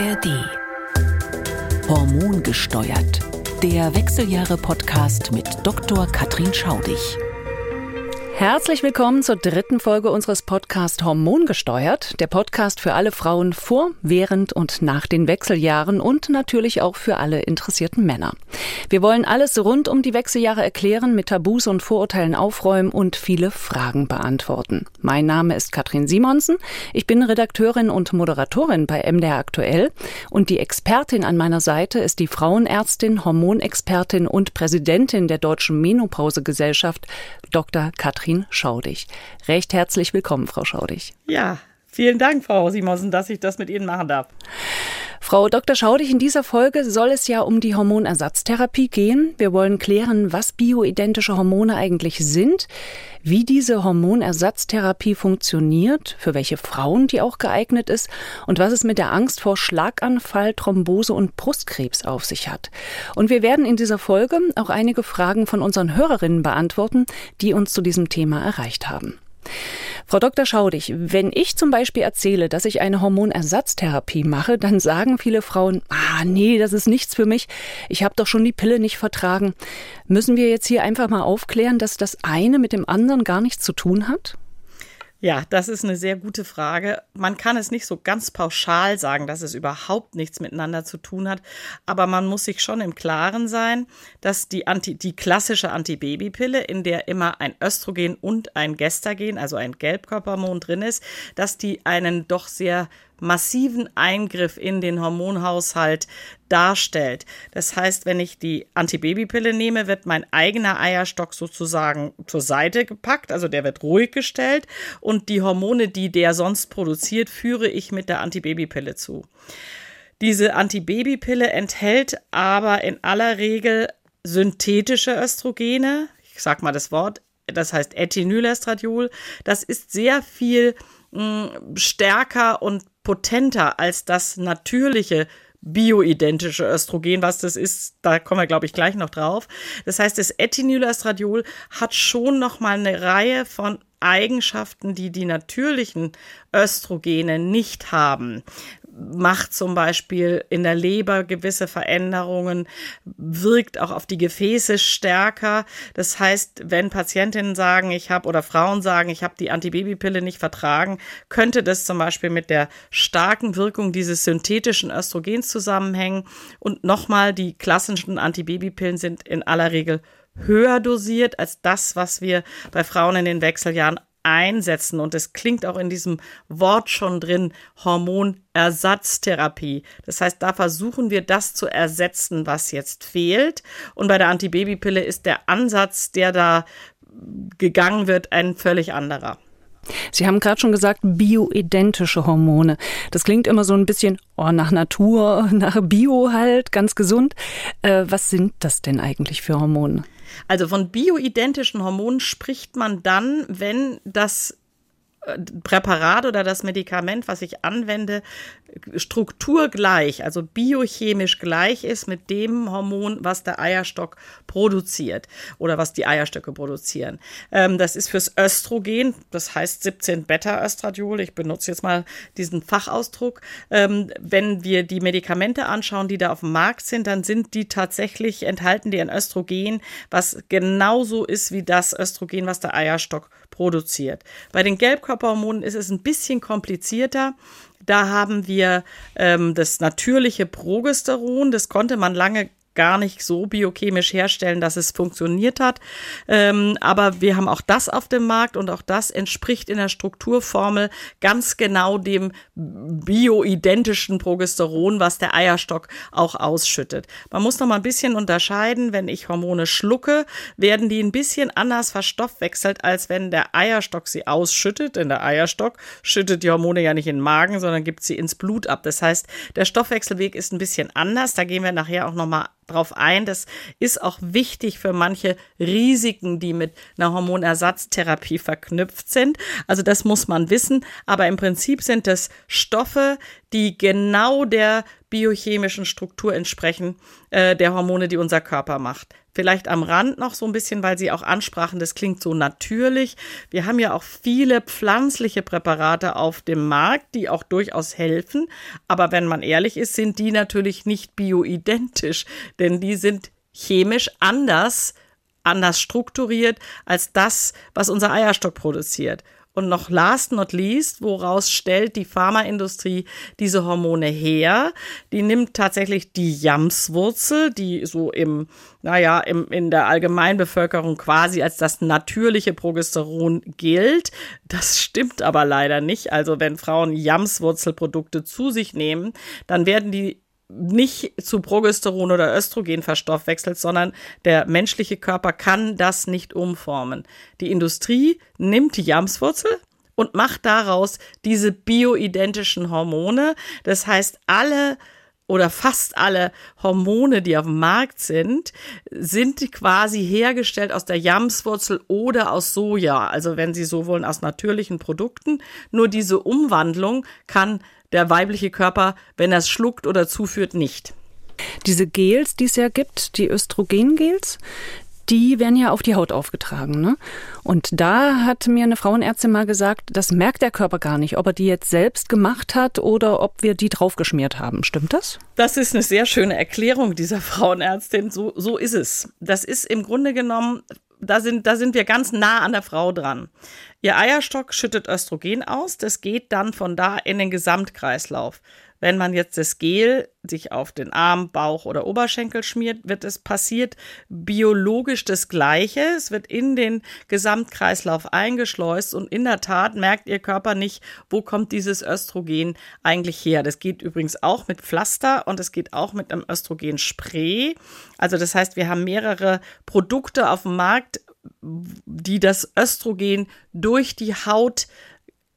ARD. Hormongesteuert. Der Wechseljahre-Podcast mit Dr. Katrin Schaudig. Herzlich willkommen zur dritten Folge unseres Podcasts Hormongesteuert, der Podcast für alle Frauen vor, während und nach den Wechseljahren und natürlich auch für alle interessierten Männer. Wir wollen alles rund um die Wechseljahre erklären, mit Tabus und Vorurteilen aufräumen und viele Fragen beantworten. Mein Name ist Katrin Simonsen. Ich bin Redakteurin und Moderatorin bei MDR Aktuell und die Expertin an meiner Seite ist die Frauenärztin, Hormonexpertin und Präsidentin der Deutschen Menopausegesellschaft, Dr. Katrin Katrin Schaudig. Recht herzlich willkommen, Frau Schaudig. Ja, vielen Dank, Frau Simonsen, dass ich das mit Ihnen machen darf. Frau Dr. Schaudig, in dieser Folge soll es ja um die Hormonersatztherapie gehen. Wir wollen klären, was bioidentische Hormone eigentlich sind, wie diese Hormonersatztherapie funktioniert, für welche Frauen die auch geeignet ist und was es mit der Angst vor Schlaganfall, Thrombose und Brustkrebs auf sich hat. Und wir werden in dieser Folge auch einige Fragen von unseren Hörerinnen beantworten, die uns zu diesem Thema erreicht haben. Frau Dr. Schaudig, wenn ich zum Beispiel erzähle, dass ich eine Hormonersatztherapie mache, dann sagen viele Frauen, ah nee, das ist nichts für mich, ich habe doch schon die Pille nicht vertragen. Müssen wir jetzt hier einfach mal aufklären, dass das eine mit dem anderen gar nichts zu tun hat? Ja, das ist eine sehr gute Frage. Man kann es nicht so ganz pauschal sagen, dass es überhaupt nichts miteinander zu tun hat, aber man muss sich schon im Klaren sein, dass die, Anti, die klassische Antibabypille, in der immer ein Östrogen und ein Gestagen, also ein Gelbkörperhormon drin ist, dass die einen doch sehr massiven Eingriff in den Hormonhaushalt darstellt. Das heißt, wenn ich die Antibabypille nehme, wird mein eigener Eierstock sozusagen zur Seite gepackt, also der wird ruhig gestellt und die Hormone, die der sonst produziert, führe ich mit der Antibabypille zu. Diese Antibabypille enthält aber in aller Regel synthetische Östrogene. Ich sag mal das Wort, das heißt Ethinylestradiol. Das ist sehr viel stärker und potenter als das natürliche bioidentische Östrogen, was das ist, da kommen wir glaube ich gleich noch drauf. Das heißt, das Ethinylestradiol hat schon noch mal eine Reihe von Eigenschaften, die die natürlichen Östrogene nicht haben macht zum Beispiel in der Leber gewisse Veränderungen, wirkt auch auf die Gefäße stärker. Das heißt, wenn Patientinnen sagen, ich habe oder Frauen sagen, ich habe die Antibabypille nicht vertragen, könnte das zum Beispiel mit der starken Wirkung dieses synthetischen Östrogens zusammenhängen. Und nochmal, die klassischen Antibabypillen sind in aller Regel höher dosiert als das, was wir bei Frauen in den Wechseljahren einsetzen. Und es klingt auch in diesem Wort schon drin, Hormonersatztherapie. Das heißt, da versuchen wir das zu ersetzen, was jetzt fehlt. Und bei der Antibabypille ist der Ansatz, der da gegangen wird, ein völlig anderer. Sie haben gerade schon gesagt, bioidentische Hormone. Das klingt immer so ein bisschen oh, nach Natur, nach Bio halt, ganz gesund. Äh, was sind das denn eigentlich für Hormone? Also von bioidentischen Hormonen spricht man dann, wenn das Präparat oder das Medikament, was ich anwende, strukturgleich, also biochemisch gleich ist mit dem Hormon, was der Eierstock produziert oder was die Eierstöcke produzieren. Ähm, das ist fürs Östrogen, das heißt 17 Beta-Östradiol. Ich benutze jetzt mal diesen Fachausdruck. Ähm, wenn wir die Medikamente anschauen, die da auf dem Markt sind, dann sind die tatsächlich, enthalten die ein Östrogen, was genauso ist wie das Östrogen, was der Eierstock produziert. Bei den Gelbkörperhormonen ist es ein bisschen komplizierter. Da haben wir ähm, das natürliche Progesteron. Das konnte man lange gar nicht so biochemisch herstellen, dass es funktioniert hat. Ähm, aber wir haben auch das auf dem Markt und auch das entspricht in der Strukturformel ganz genau dem bioidentischen Progesteron, was der Eierstock auch ausschüttet. Man muss noch mal ein bisschen unterscheiden, wenn ich Hormone schlucke, werden die ein bisschen anders verstoffwechselt, als wenn der Eierstock sie ausschüttet. Denn der Eierstock schüttet die Hormone ja nicht in den Magen, sondern gibt sie ins Blut ab. Das heißt, der Stoffwechselweg ist ein bisschen anders. Da gehen wir nachher auch noch mal drauf ein. Das ist auch wichtig für manche Risiken, die mit einer Hormonersatztherapie verknüpft sind. Also das muss man wissen. Aber im Prinzip sind das Stoffe, die genau der biochemischen Struktur entsprechen, äh, der Hormone, die unser Körper macht. Vielleicht am Rand noch so ein bisschen, weil Sie auch ansprachen, das klingt so natürlich. Wir haben ja auch viele pflanzliche Präparate auf dem Markt, die auch durchaus helfen. Aber wenn man ehrlich ist, sind die natürlich nicht bioidentisch, denn die sind chemisch anders anders strukturiert als das, was unser Eierstock produziert. Und noch last not least, woraus stellt die Pharmaindustrie diese Hormone her? Die nimmt tatsächlich die Jamswurzel, die so im, naja, im, in der Allgemeinbevölkerung quasi als das natürliche Progesteron gilt. Das stimmt aber leider nicht. Also wenn Frauen Jamswurzelprodukte zu sich nehmen, dann werden die nicht zu Progesteron oder Östrogen verstoffwechselt, sondern der menschliche Körper kann das nicht umformen. Die Industrie nimmt die Jamswurzel und macht daraus diese bioidentischen Hormone. Das heißt, alle oder fast alle Hormone, die auf dem Markt sind, sind quasi hergestellt aus der Jamswurzel oder aus Soja. Also wenn Sie so wollen, aus natürlichen Produkten. Nur diese Umwandlung kann der weibliche Körper, wenn er es schluckt oder zuführt, nicht. Diese Gels, die es ja gibt, die Östrogengels, die werden ja auf die Haut aufgetragen. Ne? Und da hat mir eine Frauenärztin mal gesagt, das merkt der Körper gar nicht, ob er die jetzt selbst gemacht hat oder ob wir die draufgeschmiert haben. Stimmt das? Das ist eine sehr schöne Erklärung dieser Frauenärztin. So, so ist es. Das ist im Grunde genommen, da sind, da sind wir ganz nah an der Frau dran. Ihr Eierstock schüttet Östrogen aus, das geht dann von da in den Gesamtkreislauf. Wenn man jetzt das Gel sich auf den Arm, Bauch oder Oberschenkel schmiert, wird es passiert biologisch das Gleiche. Es wird in den Gesamtkreislauf eingeschleust und in der Tat merkt Ihr Körper nicht, wo kommt dieses Östrogen eigentlich her. Das geht übrigens auch mit Pflaster und es geht auch mit einem Östrogenspray. Also das heißt, wir haben mehrere Produkte auf dem Markt, die das Östrogen durch die Haut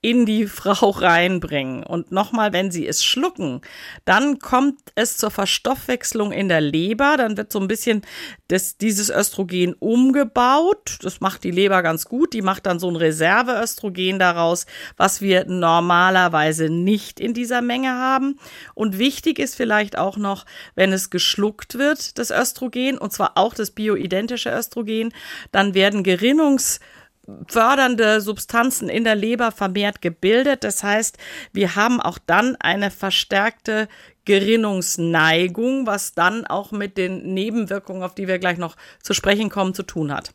in die Frau reinbringen. Und nochmal, wenn sie es schlucken, dann kommt es zur Verstoffwechslung in der Leber. Dann wird so ein bisschen das, dieses Östrogen umgebaut. Das macht die Leber ganz gut. Die macht dann so ein Reserveöstrogen daraus, was wir normalerweise nicht in dieser Menge haben. Und wichtig ist vielleicht auch noch, wenn es geschluckt wird, das Östrogen, und zwar auch das bioidentische Östrogen, dann werden Gerinnungs fördernde Substanzen in der Leber vermehrt gebildet. Das heißt, wir haben auch dann eine verstärkte Gerinnungsneigung, was dann auch mit den Nebenwirkungen, auf die wir gleich noch zu sprechen kommen, zu tun hat.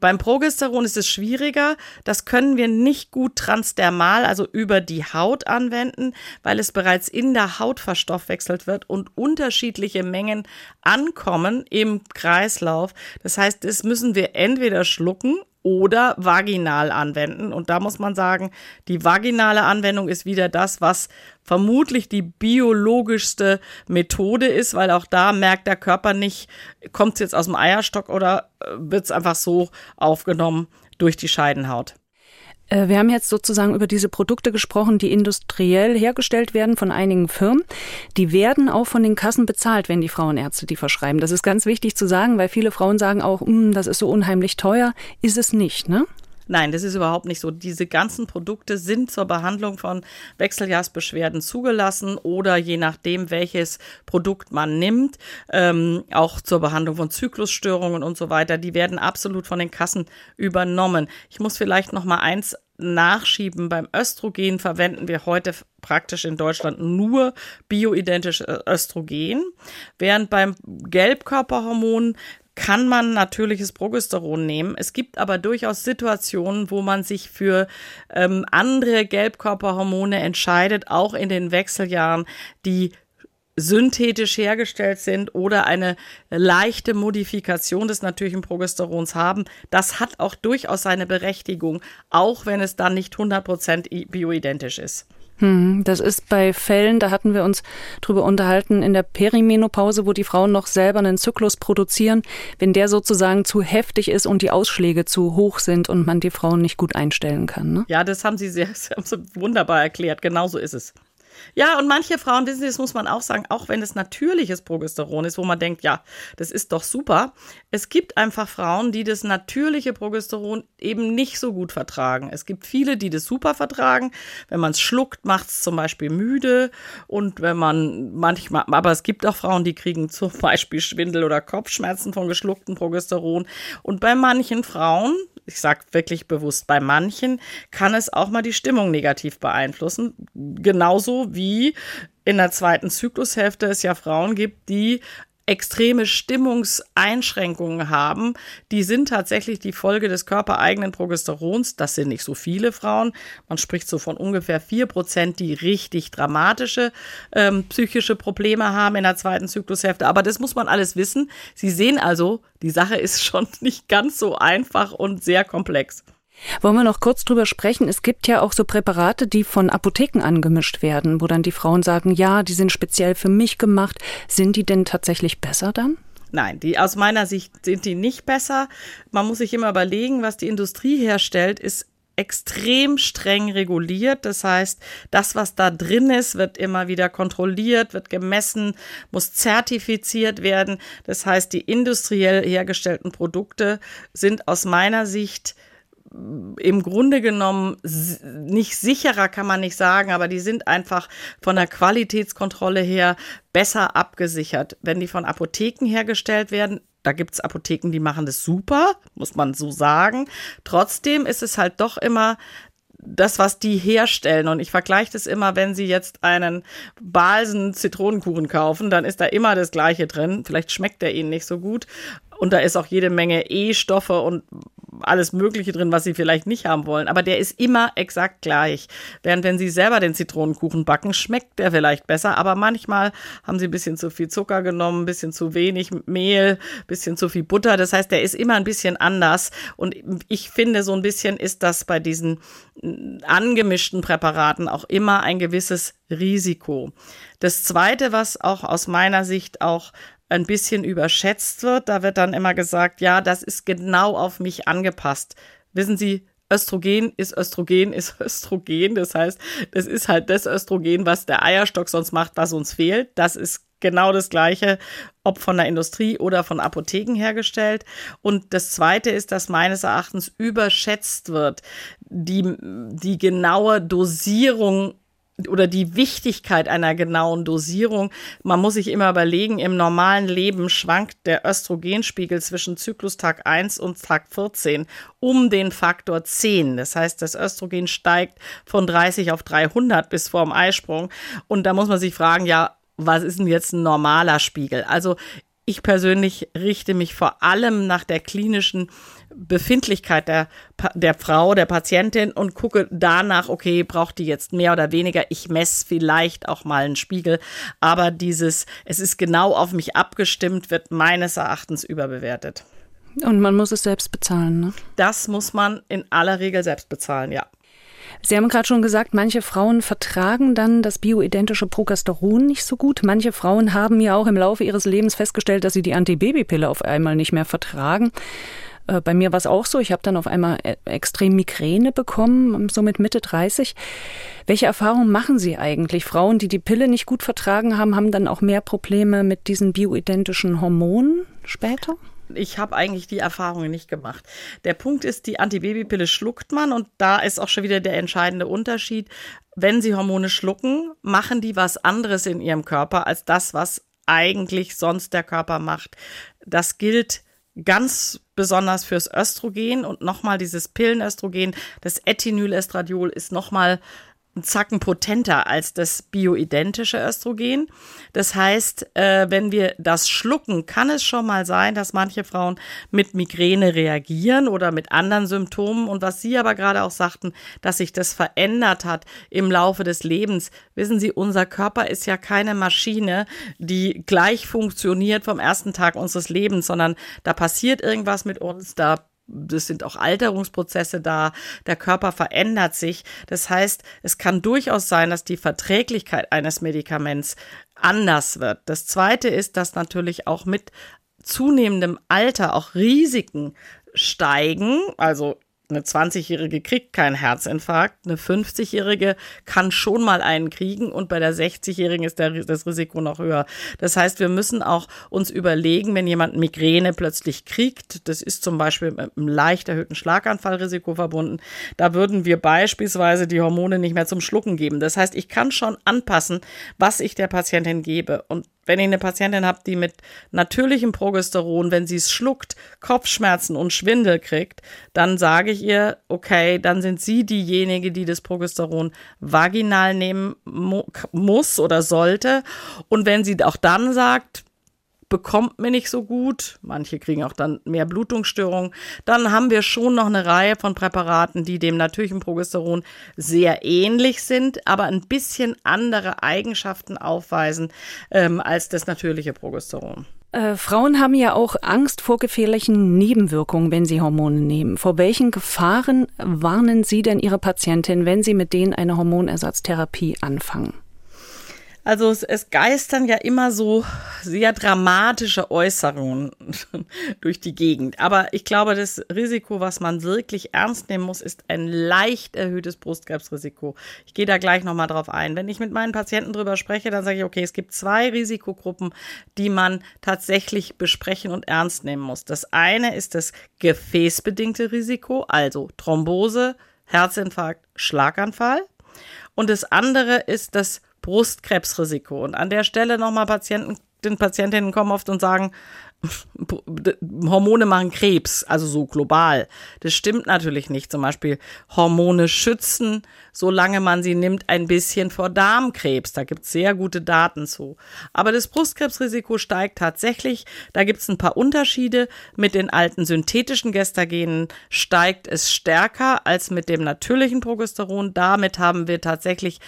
Beim Progesteron ist es schwieriger. Das können wir nicht gut transdermal, also über die Haut anwenden, weil es bereits in der Haut verstoffwechselt wird und unterschiedliche Mengen ankommen im Kreislauf. Das heißt, das müssen wir entweder schlucken oder vaginal anwenden. Und da muss man sagen, die vaginale Anwendung ist wieder das, was vermutlich die biologischste Methode ist, weil auch da merkt der Körper nicht, kommt es jetzt aus dem Eierstock oder äh, wird es einfach so aufgenommen durch die Scheidenhaut. Äh, wir haben jetzt sozusagen über diese Produkte gesprochen, die industriell hergestellt werden von einigen Firmen. Die werden auch von den Kassen bezahlt, wenn die Frauenärzte die verschreiben. Das ist ganz wichtig zu sagen, weil viele Frauen sagen auch, hm, das ist so unheimlich teuer. Ist es nicht, ne? Nein, das ist überhaupt nicht so. Diese ganzen Produkte sind zur Behandlung von Wechseljahrsbeschwerden zugelassen oder je nachdem, welches Produkt man nimmt, ähm, auch zur Behandlung von Zyklusstörungen und so weiter. Die werden absolut von den Kassen übernommen. Ich muss vielleicht noch mal eins nachschieben. Beim Östrogen verwenden wir heute praktisch in Deutschland nur bioidentische Östrogen, während beim Gelbkörperhormon kann man natürliches Progesteron nehmen. Es gibt aber durchaus Situationen, wo man sich für ähm, andere Gelbkörperhormone entscheidet, auch in den Wechseljahren, die synthetisch hergestellt sind oder eine leichte Modifikation des natürlichen Progesterons haben. Das hat auch durchaus seine Berechtigung, auch wenn es dann nicht 100% bioidentisch ist. Hm, das ist bei Fällen, da hatten wir uns drüber unterhalten, in der Perimenopause, wo die Frauen noch selber einen Zyklus produzieren, wenn der sozusagen zu heftig ist und die Ausschläge zu hoch sind und man die Frauen nicht gut einstellen kann. Ne? Ja, das haben Sie sehr, Sie wunderbar erklärt. Genauso ist es. Ja, und manche Frauen, wissen das muss man auch sagen, auch wenn es natürliches Progesteron ist, wo man denkt, ja, das ist doch super. Es gibt einfach Frauen, die das natürliche Progesteron eben nicht so gut vertragen. Es gibt viele, die das super vertragen. Wenn man es schluckt, macht es zum Beispiel müde. Und wenn man manchmal, aber es gibt auch Frauen, die kriegen zum Beispiel Schwindel oder Kopfschmerzen von geschlucktem Progesteron. Und bei manchen Frauen, ich sage wirklich bewusst, bei manchen kann es auch mal die Stimmung negativ beeinflussen. Genauso wie in der zweiten Zyklushälfte es ja Frauen gibt, die extreme Stimmungseinschränkungen haben, die sind tatsächlich die Folge des körpereigenen Progesterons. Das sind nicht so viele Frauen. Man spricht so von ungefähr vier Prozent, die richtig dramatische ähm, psychische Probleme haben in der zweiten Zyklushälfte. Aber das muss man alles wissen. Sie sehen also, die Sache ist schon nicht ganz so einfach und sehr komplex. Wollen wir noch kurz drüber sprechen? Es gibt ja auch so Präparate, die von Apotheken angemischt werden, wo dann die Frauen sagen, ja, die sind speziell für mich gemacht. Sind die denn tatsächlich besser dann? Nein, die aus meiner Sicht sind die nicht besser. Man muss sich immer überlegen, was die Industrie herstellt, ist extrem streng reguliert. Das heißt, das, was da drin ist, wird immer wieder kontrolliert, wird gemessen, muss zertifiziert werden. Das heißt, die industriell hergestellten Produkte sind aus meiner Sicht im Grunde genommen nicht sicherer, kann man nicht sagen, aber die sind einfach von der Qualitätskontrolle her besser abgesichert. Wenn die von Apotheken hergestellt werden, da gibt es Apotheken, die machen das super, muss man so sagen. Trotzdem ist es halt doch immer das, was die herstellen. Und ich vergleiche das immer, wenn Sie jetzt einen Balsen Zitronenkuchen kaufen, dann ist da immer das Gleiche drin. Vielleicht schmeckt der Ihnen nicht so gut. Und da ist auch jede Menge E-Stoffe und alles Mögliche drin, was sie vielleicht nicht haben wollen. Aber der ist immer exakt gleich. Während wenn sie selber den Zitronenkuchen backen, schmeckt der vielleicht besser. Aber manchmal haben sie ein bisschen zu viel Zucker genommen, ein bisschen zu wenig Mehl, ein bisschen zu viel Butter. Das heißt, der ist immer ein bisschen anders. Und ich finde, so ein bisschen ist das bei diesen angemischten Präparaten auch immer ein gewisses Risiko. Das zweite, was auch aus meiner Sicht auch ein bisschen überschätzt wird. Da wird dann immer gesagt, ja, das ist genau auf mich angepasst. Wissen Sie, Östrogen ist Östrogen ist Östrogen. Das heißt, das ist halt das Östrogen, was der Eierstock sonst macht, was uns fehlt. Das ist genau das Gleiche, ob von der Industrie oder von Apotheken hergestellt. Und das Zweite ist, dass meines Erachtens überschätzt wird, die, die genaue Dosierung oder die Wichtigkeit einer genauen Dosierung. Man muss sich immer überlegen, im normalen Leben schwankt der Östrogenspiegel zwischen Zyklustag 1 und Tag 14 um den Faktor 10. Das heißt, das Östrogen steigt von 30 auf 300 bis vorm Eisprung. Und da muss man sich fragen, ja, was ist denn jetzt ein normaler Spiegel? Also ich persönlich richte mich vor allem nach der klinischen Befindlichkeit der, der Frau, der Patientin und gucke danach, okay, braucht die jetzt mehr oder weniger? Ich messe vielleicht auch mal einen Spiegel, aber dieses, es ist genau auf mich abgestimmt, wird meines Erachtens überbewertet. Und man muss es selbst bezahlen, ne? Das muss man in aller Regel selbst bezahlen, ja. Sie haben gerade schon gesagt, manche Frauen vertragen dann das bioidentische Progesteron nicht so gut. Manche Frauen haben ja auch im Laufe ihres Lebens festgestellt, dass sie die Antibabypille auf einmal nicht mehr vertragen. Äh, bei mir war es auch so. Ich habe dann auf einmal äh, extrem Migräne bekommen, so mit Mitte 30. Welche Erfahrungen machen Sie eigentlich? Frauen, die die Pille nicht gut vertragen haben, haben dann auch mehr Probleme mit diesen bioidentischen Hormonen später? ich habe eigentlich die Erfahrungen nicht gemacht. Der Punkt ist, die Antibabypille schluckt man und da ist auch schon wieder der entscheidende Unterschied. Wenn sie Hormone schlucken, machen die was anderes in ihrem Körper als das, was eigentlich sonst der Körper macht. Das gilt ganz besonders fürs Östrogen und nochmal dieses Pillenöstrogen, das Ethinylestradiol ist nochmal Zacken potenter als das bioidentische Östrogen. Das heißt, äh, wenn wir das schlucken, kann es schon mal sein, dass manche Frauen mit Migräne reagieren oder mit anderen Symptomen. Und was Sie aber gerade auch sagten, dass sich das verändert hat im Laufe des Lebens. Wissen Sie, unser Körper ist ja keine Maschine, die gleich funktioniert vom ersten Tag unseres Lebens, sondern da passiert irgendwas mit uns, da das sind auch Alterungsprozesse da, der Körper verändert sich. Das heißt, es kann durchaus sein, dass die Verträglichkeit eines Medikaments anders wird. Das Zweite ist, dass natürlich auch mit zunehmendem Alter auch Risiken steigen. Also eine 20-Jährige kriegt keinen Herzinfarkt, eine 50-Jährige kann schon mal einen kriegen und bei der 60-Jährigen ist der, das Risiko noch höher. Das heißt, wir müssen auch uns überlegen, wenn jemand Migräne plötzlich kriegt, das ist zum Beispiel mit einem leicht erhöhten Schlaganfallrisiko verbunden, da würden wir beispielsweise die Hormone nicht mehr zum Schlucken geben. Das heißt, ich kann schon anpassen, was ich der Patientin gebe. Und wenn ich eine Patientin habe, die mit natürlichem Progesteron, wenn sie es schluckt, Kopfschmerzen und Schwindel kriegt, dann sage ich ihr, okay, dann sind Sie diejenige, die das Progesteron vaginal nehmen mu muss oder sollte. Und wenn sie auch dann sagt, bekommt mir nicht so gut. Manche kriegen auch dann mehr Blutungsstörungen. Dann haben wir schon noch eine Reihe von Präparaten, die dem natürlichen Progesteron sehr ähnlich sind, aber ein bisschen andere Eigenschaften aufweisen ähm, als das natürliche Progesteron. Äh, Frauen haben ja auch Angst vor gefährlichen Nebenwirkungen, wenn sie Hormone nehmen. Vor welchen Gefahren warnen Sie denn Ihre Patientin, wenn Sie mit denen eine Hormonersatztherapie anfangen? Also es, es geistern ja immer so sehr dramatische Äußerungen durch die Gegend. Aber ich glaube, das Risiko, was man wirklich ernst nehmen muss, ist ein leicht erhöhtes Brustkrebsrisiko. Ich gehe da gleich nochmal drauf ein. Wenn ich mit meinen Patienten drüber spreche, dann sage ich, okay, es gibt zwei Risikogruppen, die man tatsächlich besprechen und ernst nehmen muss. Das eine ist das gefäßbedingte Risiko, also Thrombose, Herzinfarkt, Schlaganfall. Und das andere ist das Brustkrebsrisiko. Und an der Stelle nochmal Patienten, den Patientinnen kommen oft und sagen, Hormone machen Krebs, also so global. Das stimmt natürlich nicht. Zum Beispiel Hormone schützen, solange man sie nimmt, ein bisschen vor Darmkrebs. Da gibt es sehr gute Daten zu. Aber das Brustkrebsrisiko steigt tatsächlich. Da gibt es ein paar Unterschiede. Mit den alten synthetischen Gestagenen steigt es stärker als mit dem natürlichen Progesteron. Damit haben wir tatsächlich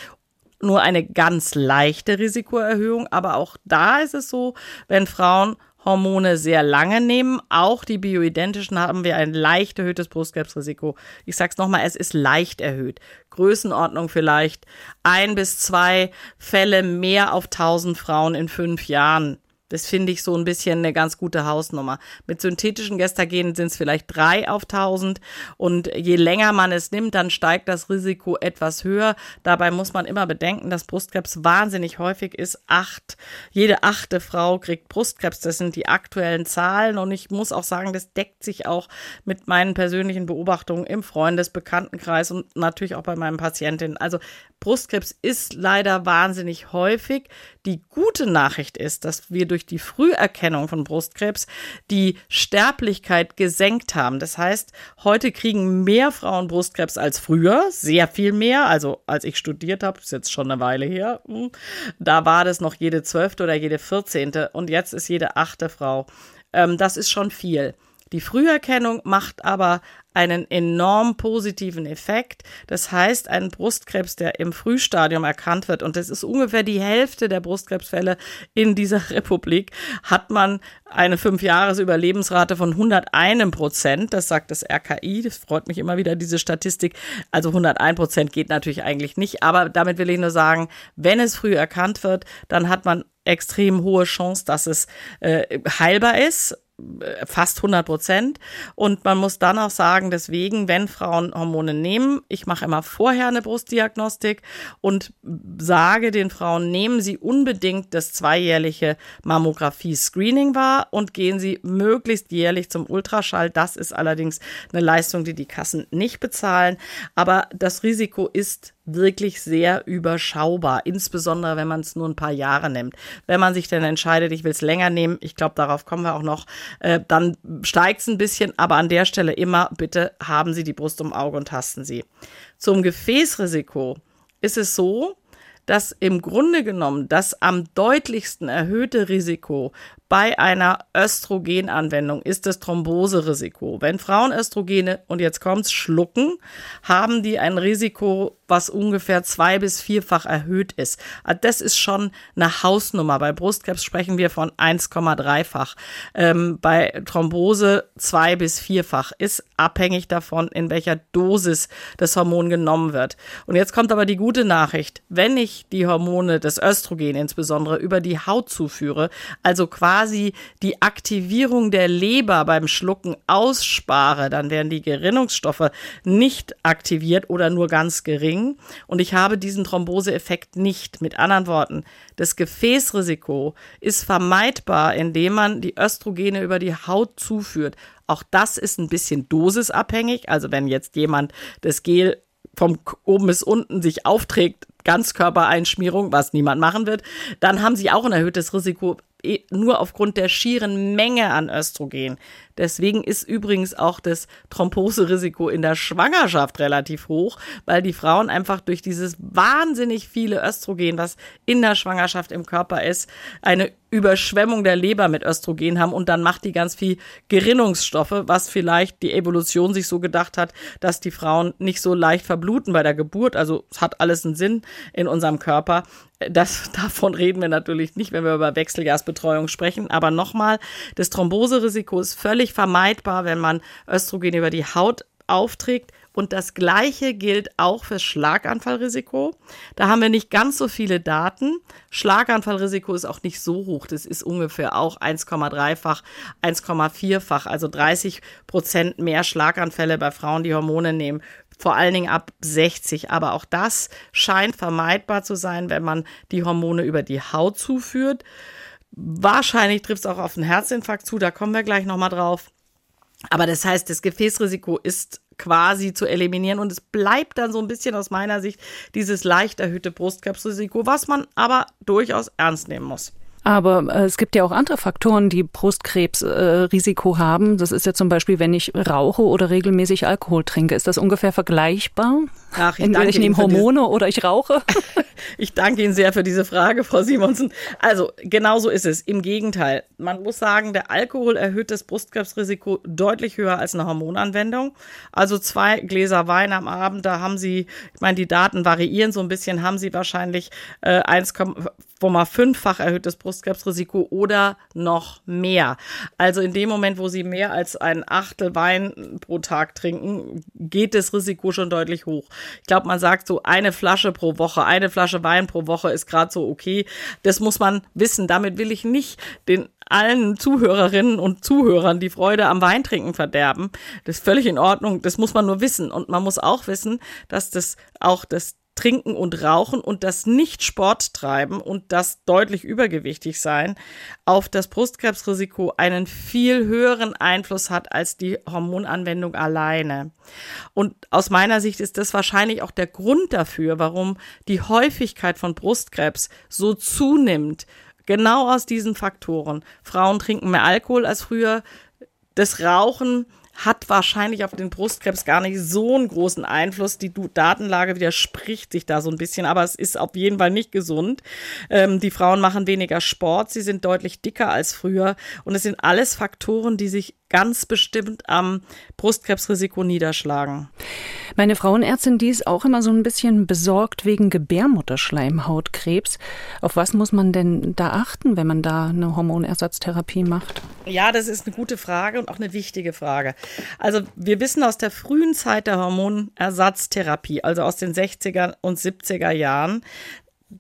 nur eine ganz leichte Risikoerhöhung, aber auch da ist es so, wenn Frauen Hormone sehr lange nehmen, auch die bioidentischen, haben wir ein leicht erhöhtes Brustkrebsrisiko. Ich sag's nochmal, es ist leicht erhöht. Größenordnung vielleicht ein bis zwei Fälle mehr auf 1000 Frauen in fünf Jahren. Das finde ich so ein bisschen eine ganz gute Hausnummer. Mit synthetischen Gestagenen sind es vielleicht drei auf 1000 und je länger man es nimmt, dann steigt das Risiko etwas höher. Dabei muss man immer bedenken, dass Brustkrebs wahnsinnig häufig ist. Acht, jede achte Frau kriegt Brustkrebs. Das sind die aktuellen Zahlen und ich muss auch sagen, das deckt sich auch mit meinen persönlichen Beobachtungen im Freundesbekanntenkreis und natürlich auch bei meinen Patientinnen. Also Brustkrebs ist leider wahnsinnig häufig. Die gute Nachricht ist, dass wir durch die Früherkennung von Brustkrebs die Sterblichkeit gesenkt haben. Das heißt, heute kriegen mehr Frauen Brustkrebs als früher, sehr viel mehr. Also als ich studiert habe, ist jetzt schon eine Weile her, hm, da war das noch jede zwölfte oder jede vierzehnte und jetzt ist jede achte Frau. Ähm, das ist schon viel. Die Früherkennung macht aber einen enorm positiven Effekt. Das heißt, ein Brustkrebs, der im Frühstadium erkannt wird, und das ist ungefähr die Hälfte der Brustkrebsfälle in dieser Republik, hat man eine Fünfjahres-Überlebensrate von 101 Prozent. Das sagt das RKI. Das freut mich immer wieder, diese Statistik. Also 101 Prozent geht natürlich eigentlich nicht. Aber damit will ich nur sagen, wenn es früh erkannt wird, dann hat man extrem hohe Chance, dass es äh, heilbar ist fast 100 Prozent. Und man muss dann auch sagen, deswegen, wenn Frauen Hormone nehmen, ich mache immer vorher eine Brustdiagnostik und sage den Frauen, nehmen Sie unbedingt das zweijährliche Mammographie-Screening wahr und gehen Sie möglichst jährlich zum Ultraschall. Das ist allerdings eine Leistung, die die Kassen nicht bezahlen. Aber das Risiko ist wirklich sehr überschaubar, insbesondere wenn man es nur ein paar Jahre nimmt. Wenn man sich dann entscheidet, ich will es länger nehmen, ich glaube, darauf kommen wir auch noch, äh, dann steigt es ein bisschen, aber an der Stelle immer, bitte haben Sie die Brust um Auge und tasten Sie. Zum Gefäßrisiko ist es so, dass im Grunde genommen das am deutlichsten erhöhte Risiko bei einer Östrogenanwendung ist das Thromboserisiko. Wenn Frauen Östrogene, und jetzt kommt's, schlucken, haben die ein Risiko, was ungefähr zwei- bis vierfach erhöht ist. Also das ist schon eine Hausnummer. Bei Brustkrebs sprechen wir von 1,3-fach. Ähm, bei Thrombose zwei- bis vierfach. Ist abhängig davon, in welcher Dosis das Hormon genommen wird. Und jetzt kommt aber die gute Nachricht. Wenn ich die Hormone, das Östrogen insbesondere, über die Haut zuführe, also quasi die Aktivierung der Leber beim Schlucken ausspare, dann werden die Gerinnungsstoffe nicht aktiviert oder nur ganz gering und ich habe diesen Thromboseeffekt nicht. Mit anderen Worten, das Gefäßrisiko ist vermeidbar, indem man die Östrogene über die Haut zuführt. Auch das ist ein bisschen dosisabhängig. Also wenn jetzt jemand das Gel vom oben bis unten sich aufträgt, Ganzkörpereinschmierung, was niemand machen wird, dann haben sie auch ein erhöhtes Risiko eh, nur aufgrund der schieren Menge an Östrogen. Deswegen ist übrigens auch das Thromboserisiko in der Schwangerschaft relativ hoch, weil die Frauen einfach durch dieses wahnsinnig viele Östrogen, was in der Schwangerschaft im Körper ist, eine Überschwemmung der Leber mit Östrogen haben und dann macht die ganz viel Gerinnungsstoffe, was vielleicht die Evolution sich so gedacht hat, dass die Frauen nicht so leicht verbluten bei der Geburt. Also es hat alles einen Sinn in unserem Körper. Das, davon reden wir natürlich nicht, wenn wir über Wechselgasbetreuung sprechen. Aber nochmal, das Thromboserisiko ist völlig vermeidbar, wenn man Östrogen über die Haut aufträgt. Und das Gleiche gilt auch fürs Schlaganfallrisiko. Da haben wir nicht ganz so viele Daten. Schlaganfallrisiko ist auch nicht so hoch. Das ist ungefähr auch 1,3-fach, 1,4-fach, also 30 Prozent mehr Schlaganfälle bei Frauen, die Hormone nehmen. Vor allen Dingen ab 60. Aber auch das scheint vermeidbar zu sein, wenn man die Hormone über die Haut zuführt. Wahrscheinlich trifft es auch auf einen Herzinfarkt zu, da kommen wir gleich nochmal drauf. Aber das heißt, das Gefäßrisiko ist quasi zu eliminieren und es bleibt dann so ein bisschen aus meiner Sicht dieses leicht erhöhte Brustkrebsrisiko, was man aber durchaus ernst nehmen muss. Aber äh, es gibt ja auch andere Faktoren, die Brustkrebsrisiko äh, haben. Das ist ja zum Beispiel, wenn ich rauche oder regelmäßig Alkohol trinke. Ist das ungefähr vergleichbar? Ach, ich Entweder ich nehme Hormone oder ich rauche. ich danke Ihnen sehr für diese Frage, Frau Simonsen. Also, genau so ist es. Im Gegenteil. Man muss sagen, der Alkohol erhöht das Brustkrebsrisiko deutlich höher als eine Hormonanwendung. Also zwei Gläser Wein am Abend, da haben Sie, ich meine, die Daten variieren so ein bisschen, haben Sie wahrscheinlich äh, 1,5-fach erhöhtes Brustkrebsrisiko oder noch mehr. Also in dem Moment, wo Sie mehr als ein Achtel Wein pro Tag trinken, geht das Risiko schon deutlich hoch. Ich glaube, man sagt so eine Flasche pro Woche, eine Flasche Wein pro Woche ist gerade so okay. Das muss man wissen. Damit will ich nicht den allen Zuhörerinnen und Zuhörern die Freude am Weintrinken verderben. Das ist völlig in Ordnung. Das muss man nur wissen. Und man muss auch wissen, dass das auch das Trinken und Rauchen und das Nicht-Sport treiben und das deutlich übergewichtig sein auf das Brustkrebsrisiko einen viel höheren Einfluss hat als die Hormonanwendung alleine. Und aus meiner Sicht ist das wahrscheinlich auch der Grund dafür, warum die Häufigkeit von Brustkrebs so zunimmt. Genau aus diesen Faktoren. Frauen trinken mehr Alkohol als früher. Das Rauchen hat wahrscheinlich auf den Brustkrebs gar nicht so einen großen Einfluss. Die Datenlage widerspricht sich da so ein bisschen, aber es ist auf jeden Fall nicht gesund. Ähm, die Frauen machen weniger Sport, sie sind deutlich dicker als früher und es sind alles Faktoren, die sich ganz bestimmt am Brustkrebsrisiko niederschlagen. Meine Frauenärztin, die ist auch immer so ein bisschen besorgt wegen Gebärmutterschleimhautkrebs. Auf was muss man denn da achten, wenn man da eine Hormonersatztherapie macht? Ja, das ist eine gute Frage und auch eine wichtige Frage. Also wir wissen aus der frühen Zeit der Hormonersatztherapie, also aus den 60er und 70er Jahren,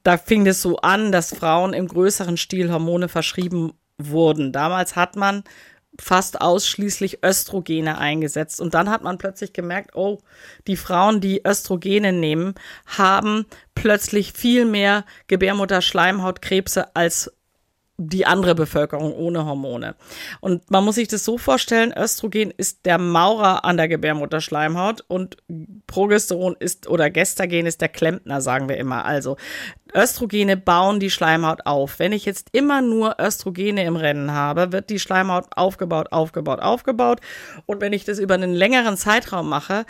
da fing es so an, dass Frauen im größeren Stil Hormone verschrieben wurden. Damals hat man fast ausschließlich Östrogene eingesetzt. Und dann hat man plötzlich gemerkt, oh, die Frauen, die Östrogene nehmen, haben plötzlich viel mehr Gebärmutterschleimhautkrebse als die andere Bevölkerung ohne Hormone. Und man muss sich das so vorstellen, Östrogen ist der Maurer an der Gebärmutterschleimhaut und Progesteron ist oder Gestagen ist der Klempner, sagen wir immer. Also Östrogene bauen die Schleimhaut auf. Wenn ich jetzt immer nur Östrogene im Rennen habe, wird die Schleimhaut aufgebaut, aufgebaut, aufgebaut. Und wenn ich das über einen längeren Zeitraum mache,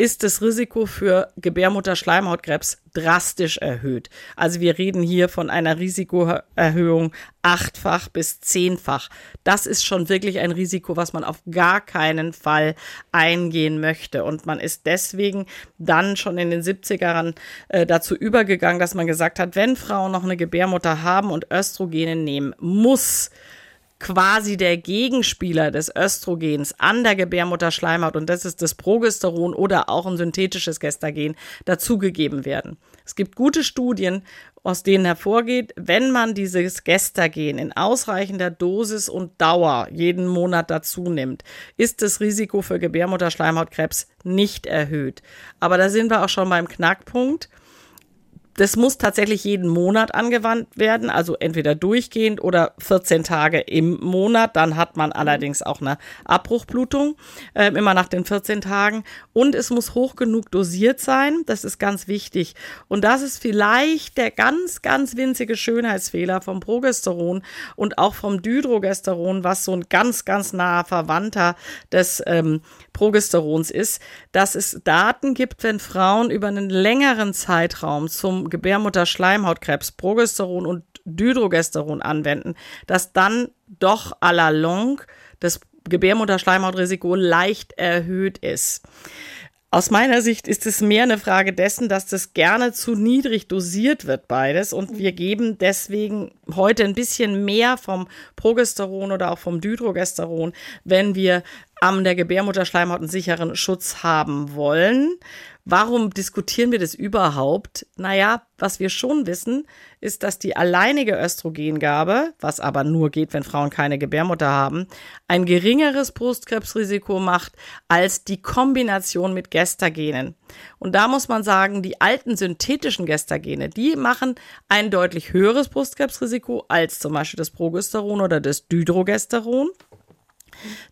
ist das Risiko für Gebärmutterschleimhautkrebs drastisch erhöht. Also wir reden hier von einer Risikoerhöhung achtfach bis zehnfach. Das ist schon wirklich ein Risiko, was man auf gar keinen Fall eingehen möchte. Und man ist deswegen dann schon in den 70ern äh, dazu übergegangen, dass man gesagt hat, wenn Frauen noch eine Gebärmutter haben und Östrogene nehmen, muss quasi der Gegenspieler des Östrogens an der Gebärmutterschleimhaut und das ist das Progesteron oder auch ein synthetisches Gestagen dazugegeben werden. Es gibt gute Studien, aus denen hervorgeht, wenn man dieses Gestagen in ausreichender Dosis und Dauer jeden Monat dazu nimmt, ist das Risiko für Gebärmutterschleimhautkrebs nicht erhöht. Aber da sind wir auch schon beim Knackpunkt. Das muss tatsächlich jeden Monat angewandt werden, also entweder durchgehend oder 14 Tage im Monat. Dann hat man allerdings auch eine Abbruchblutung, äh, immer nach den 14 Tagen. Und es muss hoch genug dosiert sein, das ist ganz wichtig. Und das ist vielleicht der ganz, ganz winzige Schönheitsfehler vom Progesteron und auch vom Dydrogesteron, was so ein ganz, ganz naher Verwandter des ähm, Progesterons ist, dass es Daten gibt, wenn Frauen über einen längeren Zeitraum zum Gebärmutterschleimhautkrebs Progesteron und Dydrogesteron anwenden, dass dann doch à la longue das Gebärmutterschleimhautrisiko leicht erhöht ist. Aus meiner Sicht ist es mehr eine Frage dessen, dass das gerne zu niedrig dosiert wird, beides. Und wir geben deswegen heute ein bisschen mehr vom Progesteron oder auch vom Dydrogesteron, wenn wir am der Gebärmutterschleimhaut einen sicheren Schutz haben wollen. Warum diskutieren wir das überhaupt? Naja, was wir schon wissen, ist, dass die alleinige Östrogengabe, was aber nur geht, wenn Frauen keine Gebärmutter haben, ein geringeres Brustkrebsrisiko macht als die Kombination mit Gestagenen. Und da muss man sagen, die alten synthetischen Gestagene, die machen ein deutlich höheres Brustkrebsrisiko als zum Beispiel das Progesteron oder das Dydrogesteron.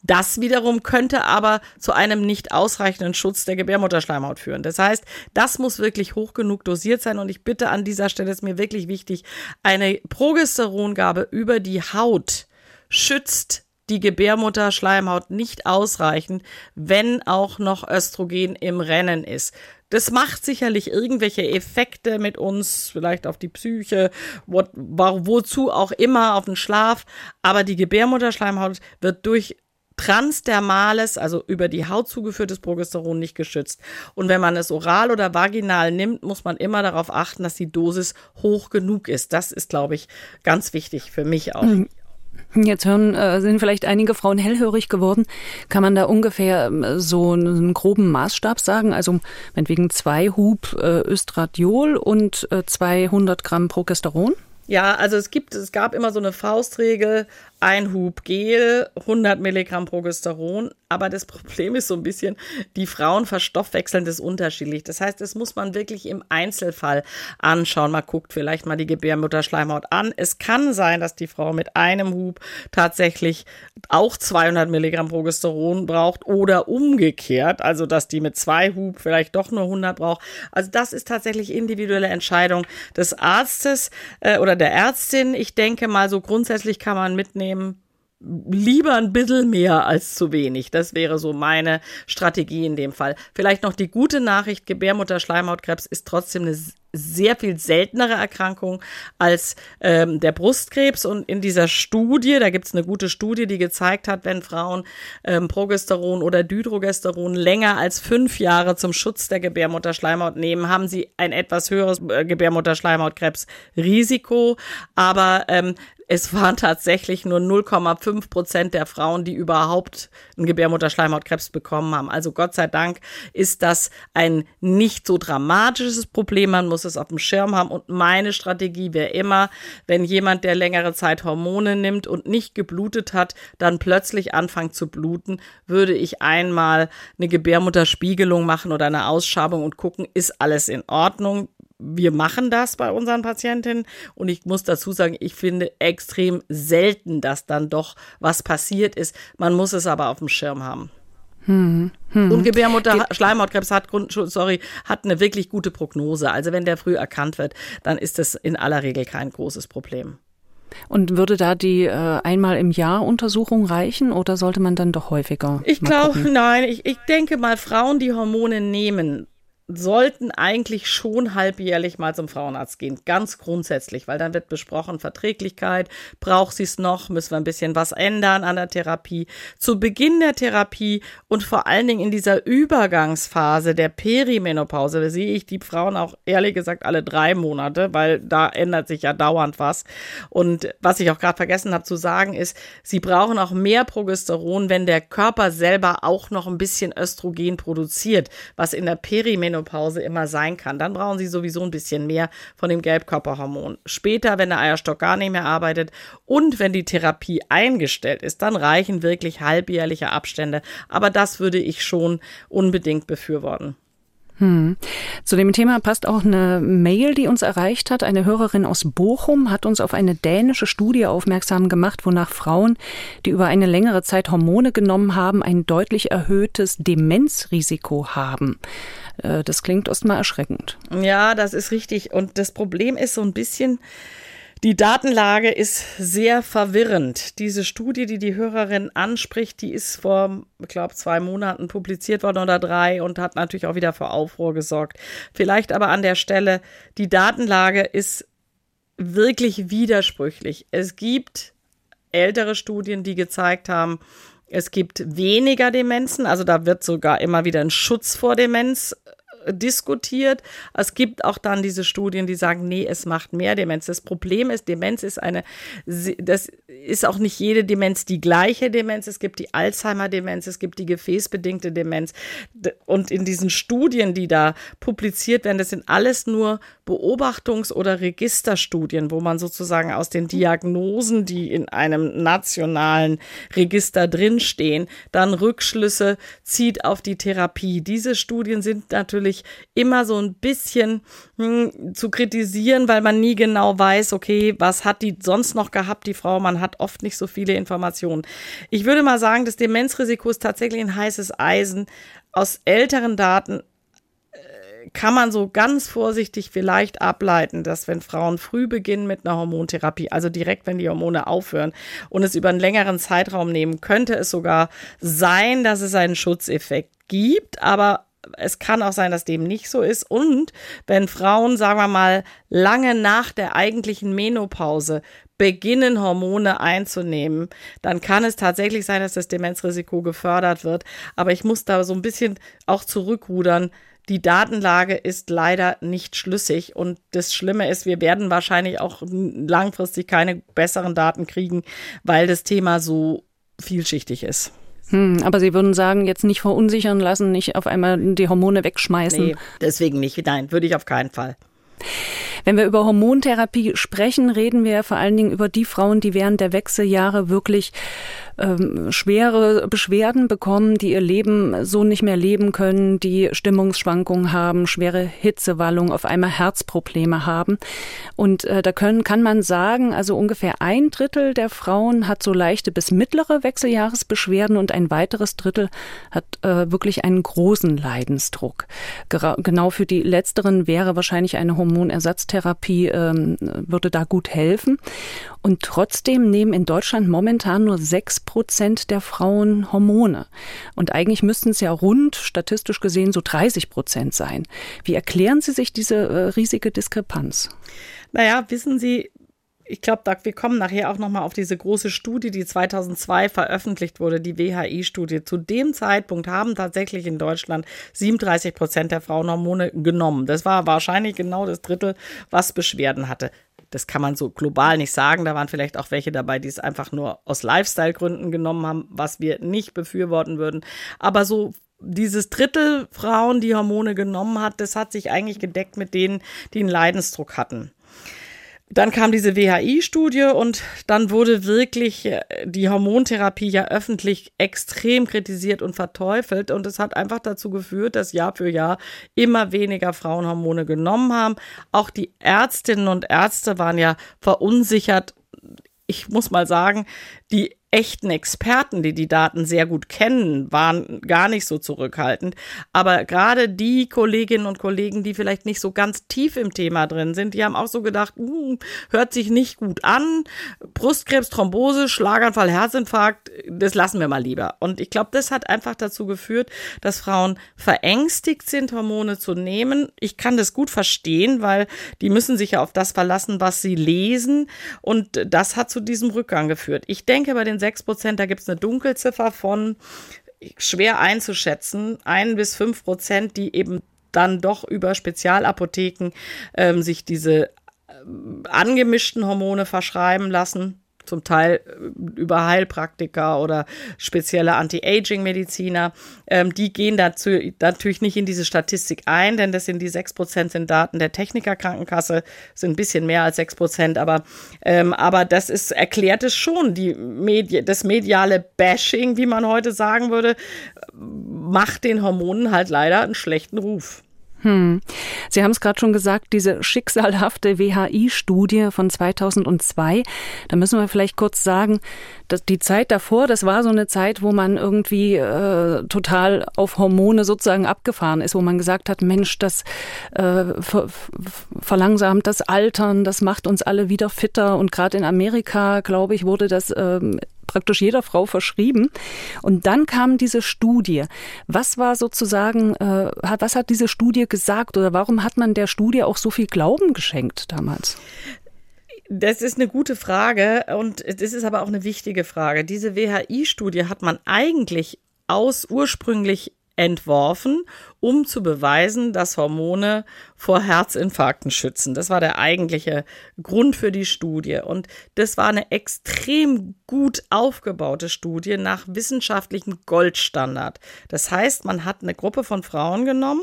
Das wiederum könnte aber zu einem nicht ausreichenden Schutz der Gebärmutterschleimhaut führen. Das heißt, das muss wirklich hoch genug dosiert sein und ich bitte an dieser Stelle ist mir wirklich wichtig, eine Progesterongabe über die Haut schützt die Gebärmutterschleimhaut nicht ausreichend, wenn auch noch Östrogen im Rennen ist. Das macht sicherlich irgendwelche Effekte mit uns, vielleicht auf die Psyche, wo, wozu auch immer, auf den Schlaf. Aber die Gebärmutterschleimhaut wird durch transdermales, also über die Haut zugeführtes Progesteron nicht geschützt. Und wenn man es oral oder vaginal nimmt, muss man immer darauf achten, dass die Dosis hoch genug ist. Das ist, glaube ich, ganz wichtig für mich auch. Jetzt hören, äh, sind vielleicht einige Frauen hellhörig geworden. Kann man da ungefähr ähm, so einen groben Maßstab sagen? Also meinetwegen zwei Hub äh, Östradiol und äh, 200 Gramm Progesteron? Ja, also es gibt, es gab immer so eine Faustregel, ein Hub Gel, 100 Milligramm Progesteron. Aber das Problem ist so ein bisschen, die Frauen verstoffwechseln das unterschiedlich. Das heißt, das muss man wirklich im Einzelfall anschauen. Man guckt vielleicht mal die Gebärmutterschleimhaut an. Es kann sein, dass die Frau mit einem Hub tatsächlich auch 200 Milligramm Progesteron braucht oder umgekehrt. Also, dass die mit zwei Hub vielleicht doch nur 100 braucht. Also, das ist tatsächlich individuelle Entscheidung des Arztes äh, oder der Ärztin. Ich denke mal, so grundsätzlich kann man mitnehmen, nehmen, lieber ein bisschen mehr als zu wenig. Das wäre so meine Strategie in dem Fall. Vielleicht noch die gute Nachricht, Gebärmutterschleimhautkrebs ist trotzdem eine sehr viel seltenere Erkrankung als ähm, der Brustkrebs. Und in dieser Studie, da gibt es eine gute Studie, die gezeigt hat, wenn Frauen ähm, Progesteron oder Dydrogesteron länger als fünf Jahre zum Schutz der Gebärmutterschleimhaut nehmen, haben sie ein etwas höheres äh, Gebärmutterschleimhautkrebsrisiko. Aber ähm, es waren tatsächlich nur 0,5 Prozent der Frauen, die überhaupt einen Gebärmutterschleimhautkrebs bekommen haben. Also Gott sei Dank ist das ein nicht so dramatisches Problem. Man muss es auf dem Schirm haben. Und meine Strategie wäre immer, wenn jemand, der längere Zeit Hormone nimmt und nicht geblutet hat, dann plötzlich anfängt zu bluten, würde ich einmal eine Gebärmutterspiegelung machen oder eine Ausschabung und gucken, ist alles in Ordnung wir machen das bei unseren Patientinnen und ich muss dazu sagen, ich finde extrem selten, dass dann doch was passiert ist. Man muss es aber auf dem Schirm haben. Hm, hm. Und Gebärmutter Schleimhautkrebs hat sorry, hat eine wirklich gute Prognose. Also wenn der früh erkannt wird, dann ist das in aller Regel kein großes Problem. Und würde da die äh, einmal im Jahr Untersuchung reichen oder sollte man dann doch häufiger? Ich glaube, nein. Ich, ich denke mal, Frauen, die Hormone nehmen, sollten eigentlich schon halbjährlich mal zum Frauenarzt gehen, ganz grundsätzlich, weil dann wird besprochen Verträglichkeit, braucht sie es noch, müssen wir ein bisschen was ändern an der Therapie. Zu Beginn der Therapie und vor allen Dingen in dieser Übergangsphase der Perimenopause sehe ich die Frauen auch ehrlich gesagt alle drei Monate, weil da ändert sich ja dauernd was. Und was ich auch gerade vergessen habe zu sagen ist, sie brauchen auch mehr Progesteron, wenn der Körper selber auch noch ein bisschen Östrogen produziert, was in der Perimenopause Menopause immer sein kann. Dann brauchen sie sowieso ein bisschen mehr von dem Gelbkörperhormon. Später, wenn der Eierstock gar nicht mehr arbeitet und wenn die Therapie eingestellt ist, dann reichen wirklich halbjährliche Abstände. Aber das würde ich schon unbedingt befürworten. Hm. Zu dem Thema passt auch eine Mail, die uns erreicht hat. Eine Hörerin aus Bochum hat uns auf eine dänische Studie aufmerksam gemacht, wonach Frauen, die über eine längere Zeit Hormone genommen haben, ein deutlich erhöhtes Demenzrisiko haben. Äh, das klingt erstmal erschreckend. Ja, das ist richtig. Und das Problem ist so ein bisschen, die Datenlage ist sehr verwirrend. Diese Studie, die die Hörerin anspricht, die ist vor, ich glaube, zwei Monaten publiziert worden oder drei und hat natürlich auch wieder für Aufruhr gesorgt. Vielleicht aber an der Stelle, die Datenlage ist wirklich widersprüchlich. Es gibt ältere Studien, die gezeigt haben, es gibt weniger Demenzen, also da wird sogar immer wieder ein Schutz vor Demenz diskutiert. Es gibt auch dann diese Studien, die sagen, nee, es macht mehr Demenz. Das Problem ist, Demenz ist eine, das ist auch nicht jede Demenz die gleiche Demenz. Es gibt die Alzheimer-Demenz, es gibt die gefäßbedingte Demenz. Und in diesen Studien, die da publiziert werden, das sind alles nur Beobachtungs- oder Registerstudien, wo man sozusagen aus den Diagnosen, die in einem nationalen Register drinstehen, dann Rückschlüsse zieht auf die Therapie. Diese Studien sind natürlich natürlich immer so ein bisschen hm, zu kritisieren, weil man nie genau weiß, okay, was hat die sonst noch gehabt, die Frau? Man hat oft nicht so viele Informationen. Ich würde mal sagen, das Demenzrisiko ist tatsächlich ein heißes Eisen. Aus älteren Daten äh, kann man so ganz vorsichtig vielleicht ableiten, dass wenn Frauen früh beginnen mit einer Hormontherapie, also direkt, wenn die Hormone aufhören und es über einen längeren Zeitraum nehmen, könnte es sogar sein, dass es einen Schutzeffekt gibt, aber es kann auch sein, dass dem nicht so ist. Und wenn Frauen, sagen wir mal, lange nach der eigentlichen Menopause beginnen, Hormone einzunehmen, dann kann es tatsächlich sein, dass das Demenzrisiko gefördert wird. Aber ich muss da so ein bisschen auch zurückrudern. Die Datenlage ist leider nicht schlüssig und das Schlimme ist, wir werden wahrscheinlich auch langfristig keine besseren Daten kriegen, weil das Thema so vielschichtig ist. Hm, aber Sie würden sagen, jetzt nicht verunsichern lassen, nicht auf einmal die Hormone wegschmeißen. Nee, deswegen nicht. Nein, würde ich auf keinen Fall. Wenn wir über Hormontherapie sprechen, reden wir vor allen Dingen über die Frauen, die während der Wechseljahre wirklich ähm, schwere Beschwerden bekommen, die ihr Leben so nicht mehr leben können, die Stimmungsschwankungen haben, schwere Hitzewallung, auf einmal Herzprobleme haben. Und äh, da können, kann man sagen, also ungefähr ein Drittel der Frauen hat so leichte bis mittlere Wechseljahresbeschwerden und ein weiteres Drittel hat äh, wirklich einen großen Leidensdruck. Gera genau für die letzteren wäre wahrscheinlich eine Hormonersatztherapie, ähm, würde da gut helfen. Und trotzdem nehmen in Deutschland momentan nur sechs Prozent der Frauen Hormone. Und eigentlich müssten es ja rund, statistisch gesehen, so 30 Prozent sein. Wie erklären Sie sich diese äh, riesige Diskrepanz? Naja, wissen Sie, ich glaube, wir kommen nachher auch nochmal auf diese große Studie, die 2002 veröffentlicht wurde, die WHI-Studie. Zu dem Zeitpunkt haben tatsächlich in Deutschland 37 Prozent der Frauen Hormone genommen. Das war wahrscheinlich genau das Drittel, was Beschwerden hatte das kann man so global nicht sagen. Da waren vielleicht auch welche dabei, die es einfach nur aus Lifestyle-Gründen genommen haben, was wir nicht befürworten würden. Aber so dieses Drittel Frauen, die Hormone genommen hat, das hat sich eigentlich gedeckt mit denen, die einen Leidensdruck hatten. Dann kam diese WHI-Studie und dann wurde wirklich äh, die Hormontherapie ja öffentlich extrem kritisiert und verteufelt. Und es hat einfach dazu geführt, dass Jahr für Jahr immer weniger Frauen Hormone genommen haben. Auch die Ärztinnen und Ärzte waren ja verunsichert. Ich muss mal sagen, die echten Experten, die die Daten sehr gut kennen, waren gar nicht so zurückhaltend. Aber gerade die Kolleginnen und Kollegen, die vielleicht nicht so ganz tief im Thema drin sind, die haben auch so gedacht, hm, hört sich nicht gut an. Brustkrebs, Thrombose, Schlaganfall, Herzinfarkt, das lassen wir mal lieber. Und ich glaube, das hat einfach dazu geführt, dass Frauen verängstigt sind, Hormone zu nehmen. Ich kann das gut verstehen, weil die müssen sich ja auf das verlassen, was sie lesen. Und das hat zu diesem Rückgang geführt. Ich denke, bei den 6 Prozent, da gibt es eine Dunkelziffer von schwer einzuschätzen, ein bis fünf Prozent, die eben dann doch über Spezialapotheken ähm, sich diese äh, angemischten Hormone verschreiben lassen zum Teil äh, über Heilpraktiker oder spezielle Anti-Aging-Mediziner. Ähm, die gehen dazu natürlich nicht in diese Statistik ein, denn das sind die sechs Prozent sind Daten der Technikerkrankenkasse, sind ein bisschen mehr als sechs Prozent, aber, ähm, aber das ist, erklärt es schon, die Medi das mediale Bashing, wie man heute sagen würde, macht den Hormonen halt leider einen schlechten Ruf. Hm. Sie haben es gerade schon gesagt, diese schicksalhafte WHI-Studie von 2002. Da müssen wir vielleicht kurz sagen, dass die Zeit davor, das war so eine Zeit, wo man irgendwie äh, total auf Hormone sozusagen abgefahren ist, wo man gesagt hat, Mensch, das äh, ver verlangsamt das Altern, das macht uns alle wieder fitter. Und gerade in Amerika, glaube ich, wurde das äh, praktisch jeder Frau verschrieben. Und dann kam diese Studie. Was war sozusagen, äh, was hat diese Studie gesagt oder warum hat man der Studie auch so viel Glauben geschenkt damals? Das ist eine gute Frage und das ist aber auch eine wichtige Frage. Diese WHI-Studie hat man eigentlich aus ursprünglich entworfen, um zu beweisen, dass Hormone vor Herzinfarkten schützen. Das war der eigentliche Grund für die Studie. Und das war eine extrem gut aufgebaute Studie nach wissenschaftlichem Goldstandard. Das heißt, man hat eine Gruppe von Frauen genommen,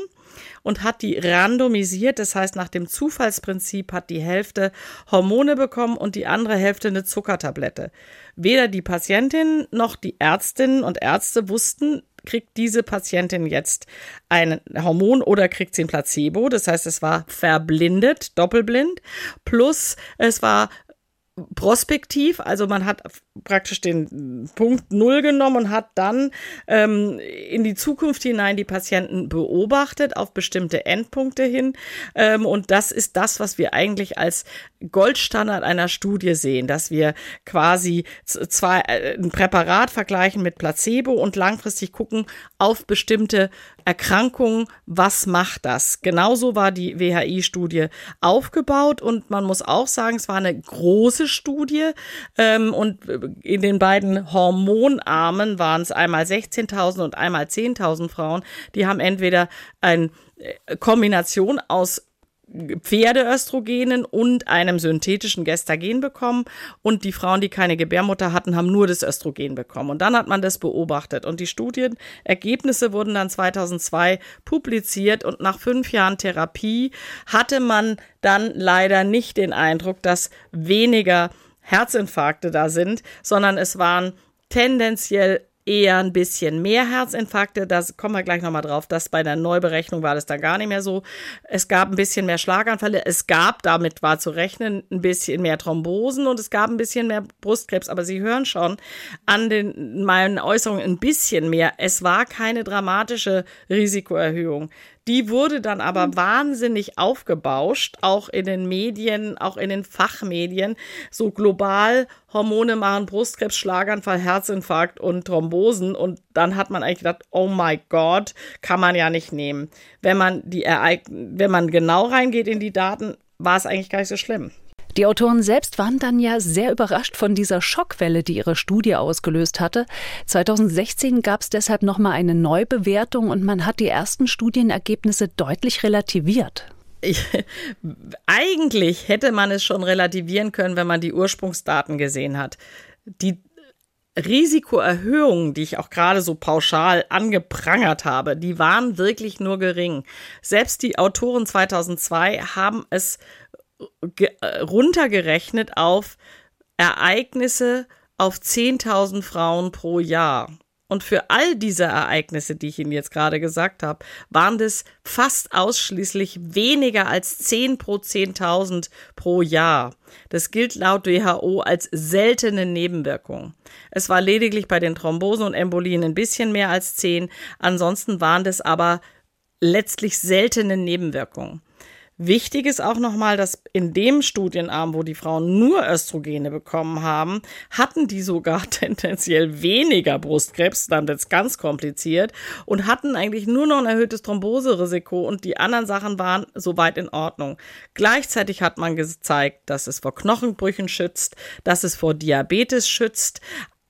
und hat die randomisiert, das heißt nach dem Zufallsprinzip hat die Hälfte Hormone bekommen und die andere Hälfte eine Zuckertablette. Weder die Patientin noch die Ärztinnen und Ärzte wussten, kriegt diese Patientin jetzt ein Hormon oder kriegt sie ein Placebo. Das heißt, es war verblindet, doppelblind, plus es war prospektiv, also man hat praktisch den Punkt Null genommen und hat dann ähm, in die Zukunft hinein die Patienten beobachtet auf bestimmte Endpunkte hin. Ähm, und das ist das, was wir eigentlich als Goldstandard einer Studie sehen, dass wir quasi zwei äh, ein Präparat vergleichen mit Placebo und langfristig gucken auf bestimmte Erkrankungen, was macht das? Genauso war die WHI-Studie aufgebaut und man muss auch sagen, es war eine große Studie ähm, und in den beiden Hormonarmen waren es einmal 16.000 und einmal 10.000 Frauen, die haben entweder eine äh, Kombination aus Pferdeöstrogenen und einem synthetischen Gestagen bekommen. Und die Frauen, die keine Gebärmutter hatten, haben nur das Östrogen bekommen. Und dann hat man das beobachtet. Und die Studienergebnisse wurden dann 2002 publiziert. Und nach fünf Jahren Therapie hatte man dann leider nicht den Eindruck, dass weniger Herzinfarkte da sind, sondern es waren tendenziell eher ein bisschen mehr Herzinfarkte. Da kommen wir gleich nochmal drauf. dass bei der Neuberechnung war das da gar nicht mehr so. Es gab ein bisschen mehr Schlaganfälle. Es gab, damit war zu rechnen, ein bisschen mehr Thrombosen und es gab ein bisschen mehr Brustkrebs. Aber Sie hören schon an den, meinen Äußerungen ein bisschen mehr. Es war keine dramatische Risikoerhöhung. Die wurde dann aber mhm. wahnsinnig aufgebauscht, auch in den Medien, auch in den Fachmedien. So global Hormone machen Brustkrebs, Schlaganfall, Herzinfarkt und Thrombosen. Und dann hat man eigentlich gedacht, oh my God, kann man ja nicht nehmen. Wenn man die Ereign wenn man genau reingeht in die Daten, war es eigentlich gar nicht so schlimm. Die Autoren selbst waren dann ja sehr überrascht von dieser Schockwelle, die ihre Studie ausgelöst hatte. 2016 gab es deshalb nochmal eine Neubewertung und man hat die ersten Studienergebnisse deutlich relativiert. Ich, eigentlich hätte man es schon relativieren können, wenn man die Ursprungsdaten gesehen hat. Die Risikoerhöhungen, die ich auch gerade so pauschal angeprangert habe, die waren wirklich nur gering. Selbst die Autoren 2002 haben es runtergerechnet auf Ereignisse auf 10.000 Frauen pro Jahr. Und für all diese Ereignisse, die ich Ihnen jetzt gerade gesagt habe, waren das fast ausschließlich weniger als 10 pro 10.000 pro Jahr. Das gilt laut WHO als seltene Nebenwirkung. Es war lediglich bei den Thrombosen und Embolien ein bisschen mehr als 10. Ansonsten waren das aber letztlich seltene Nebenwirkungen. Wichtig ist auch nochmal, dass in dem Studienarm, wo die Frauen nur Östrogene bekommen haben, hatten die sogar tendenziell weniger Brustkrebs, dann wird es ganz kompliziert, und hatten eigentlich nur noch ein erhöhtes Thromboserisiko und die anderen Sachen waren soweit in Ordnung. Gleichzeitig hat man gezeigt, dass es vor Knochenbrüchen schützt, dass es vor Diabetes schützt,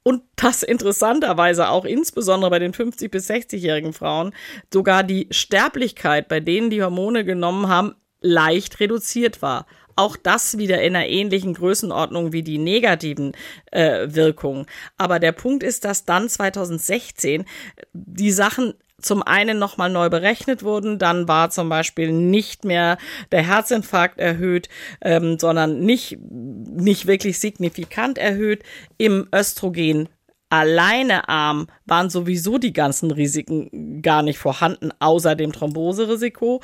und das interessanterweise auch insbesondere bei den 50 bis 60-jährigen Frauen sogar die Sterblichkeit, bei denen die Hormone genommen haben, leicht reduziert war. Auch das wieder in einer ähnlichen Größenordnung wie die negativen äh, Wirkungen. Aber der Punkt ist, dass dann 2016 die Sachen zum einen nochmal neu berechnet wurden, dann war zum Beispiel nicht mehr der Herzinfarkt erhöht, ähm, sondern nicht, nicht wirklich signifikant erhöht. Im Östrogen alleine arm waren sowieso die ganzen Risiken gar nicht vorhanden, außer dem Thromboserisiko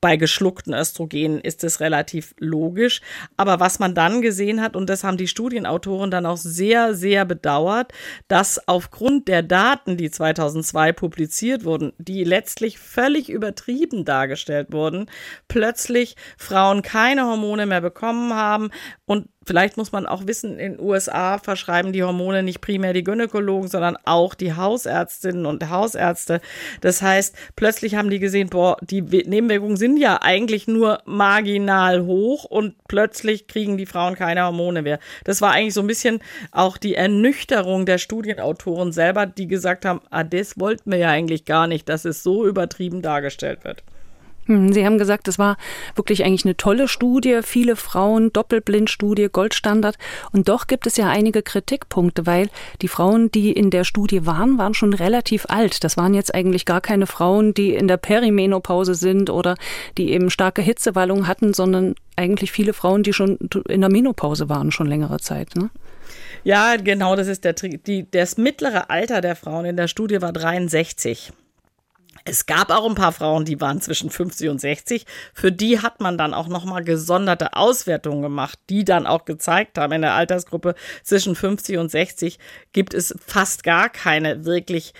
bei geschluckten Östrogenen ist es relativ logisch. Aber was man dann gesehen hat, und das haben die Studienautoren dann auch sehr, sehr bedauert, dass aufgrund der Daten, die 2002 publiziert wurden, die letztlich völlig übertrieben dargestellt wurden, plötzlich Frauen keine Hormone mehr bekommen haben und Vielleicht muss man auch wissen, in den USA verschreiben die Hormone nicht primär die Gynäkologen, sondern auch die Hausärztinnen und Hausärzte. Das heißt, plötzlich haben die gesehen, boah, die Nebenwirkungen sind ja eigentlich nur marginal hoch und plötzlich kriegen die Frauen keine Hormone mehr. Das war eigentlich so ein bisschen auch die Ernüchterung der Studienautoren selber, die gesagt haben, ah, das wollten wir ja eigentlich gar nicht, dass es so übertrieben dargestellt wird. Hm, Sie haben gesagt, es war wirklich eigentlich eine tolle Studie, viele Frauen, Doppelblindstudie, Goldstandard. Und doch gibt es ja einige Kritikpunkte, weil die Frauen, die in der Studie waren, waren schon relativ alt. Das waren jetzt eigentlich gar keine Frauen, die in der Perimenopause sind oder die eben starke Hitzewallung hatten, sondern eigentlich viele Frauen, die schon in der Menopause waren, schon längere Zeit. Ne? Ja, genau, das ist der Trick. Das mittlere Alter der Frauen in der Studie war 63. Es gab auch ein paar Frauen, die waren zwischen 50 und 60. Für die hat man dann auch nochmal gesonderte Auswertungen gemacht, die dann auch gezeigt haben, in der Altersgruppe zwischen 50 und 60 gibt es fast gar keine wirklich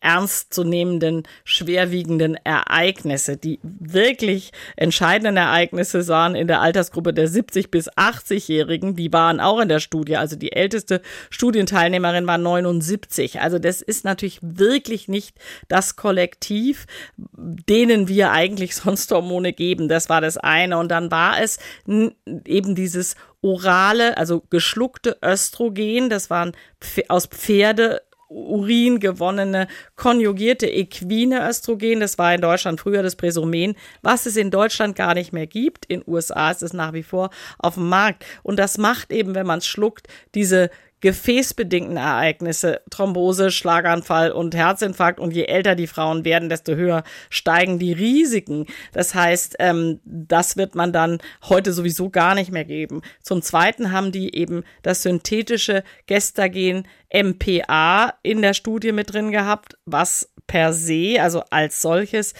ernstzunehmenden, schwerwiegenden Ereignisse. Die wirklich entscheidenden Ereignisse waren in der Altersgruppe der 70 bis 80-Jährigen. Die waren auch in der Studie. Also die älteste Studienteilnehmerin war 79. Also das ist natürlich wirklich nicht das Kollektiv, denen wir eigentlich sonst Hormone geben. Das war das eine. Und dann war es eben dieses orale, also geschluckte Östrogen. Das waren aus Pferde Urin gewonnene konjugierte equine Östrogen. Das war in Deutschland früher das Presomen, was es in Deutschland gar nicht mehr gibt. In USA ist es nach wie vor auf dem Markt. Und das macht eben, wenn man es schluckt, diese gefäßbedingten Ereignisse, Thrombose, Schlaganfall und Herzinfarkt. Und je älter die Frauen werden, desto höher steigen die Risiken. Das heißt, ähm, das wird man dann heute sowieso gar nicht mehr geben. Zum Zweiten haben die eben das synthetische Gestagen MPA in der Studie mit drin gehabt, was per se, also als solches,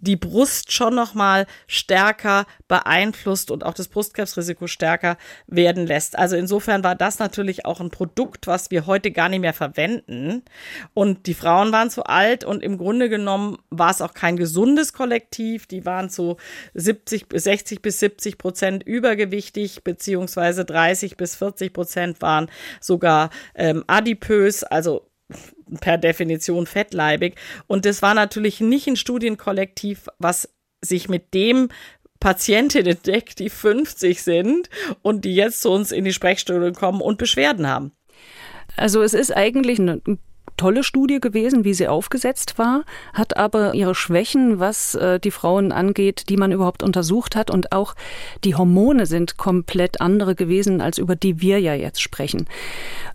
die Brust schon noch mal stärker beeinflusst und auch das Brustkrebsrisiko stärker werden lässt. Also insofern war das natürlich auch ein Produkt, was wir heute gar nicht mehr verwenden. Und die Frauen waren zu alt und im Grunde genommen war es auch kein gesundes Kollektiv. Die waren zu 70, 60 bis 70 Prozent übergewichtig, beziehungsweise 30 bis 40 Prozent waren sogar ähm, adipös, also per Definition fettleibig. Und das war natürlich nicht ein Studienkollektiv, was sich mit dem Patientinnen deckt, die 50 sind und die jetzt zu uns in die Sprechstunde kommen und Beschwerden haben. Also es ist eigentlich ein tolle Studie gewesen, wie sie aufgesetzt war, hat aber ihre Schwächen, was äh, die Frauen angeht, die man überhaupt untersucht hat. Und auch die Hormone sind komplett andere gewesen, als über die wir ja jetzt sprechen.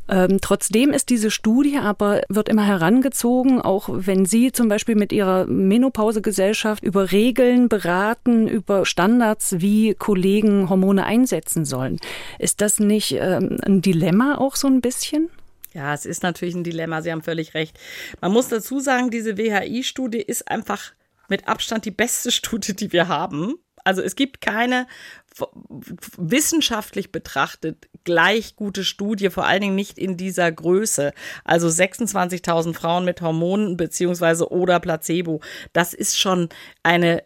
Ähm, trotzdem ist diese Studie aber, wird immer herangezogen, auch wenn Sie zum Beispiel mit Ihrer Menopausegesellschaft über Regeln beraten, über Standards, wie Kollegen Hormone einsetzen sollen. Ist das nicht ähm, ein Dilemma auch so ein bisschen? Ja, es ist natürlich ein Dilemma. Sie haben völlig recht. Man muss dazu sagen, diese WHI-Studie ist einfach mit Abstand die beste Studie, die wir haben. Also es gibt keine wissenschaftlich betrachtet gleich gute Studie, vor allen Dingen nicht in dieser Größe. Also 26.000 Frauen mit Hormonen beziehungsweise oder Placebo. Das ist schon eine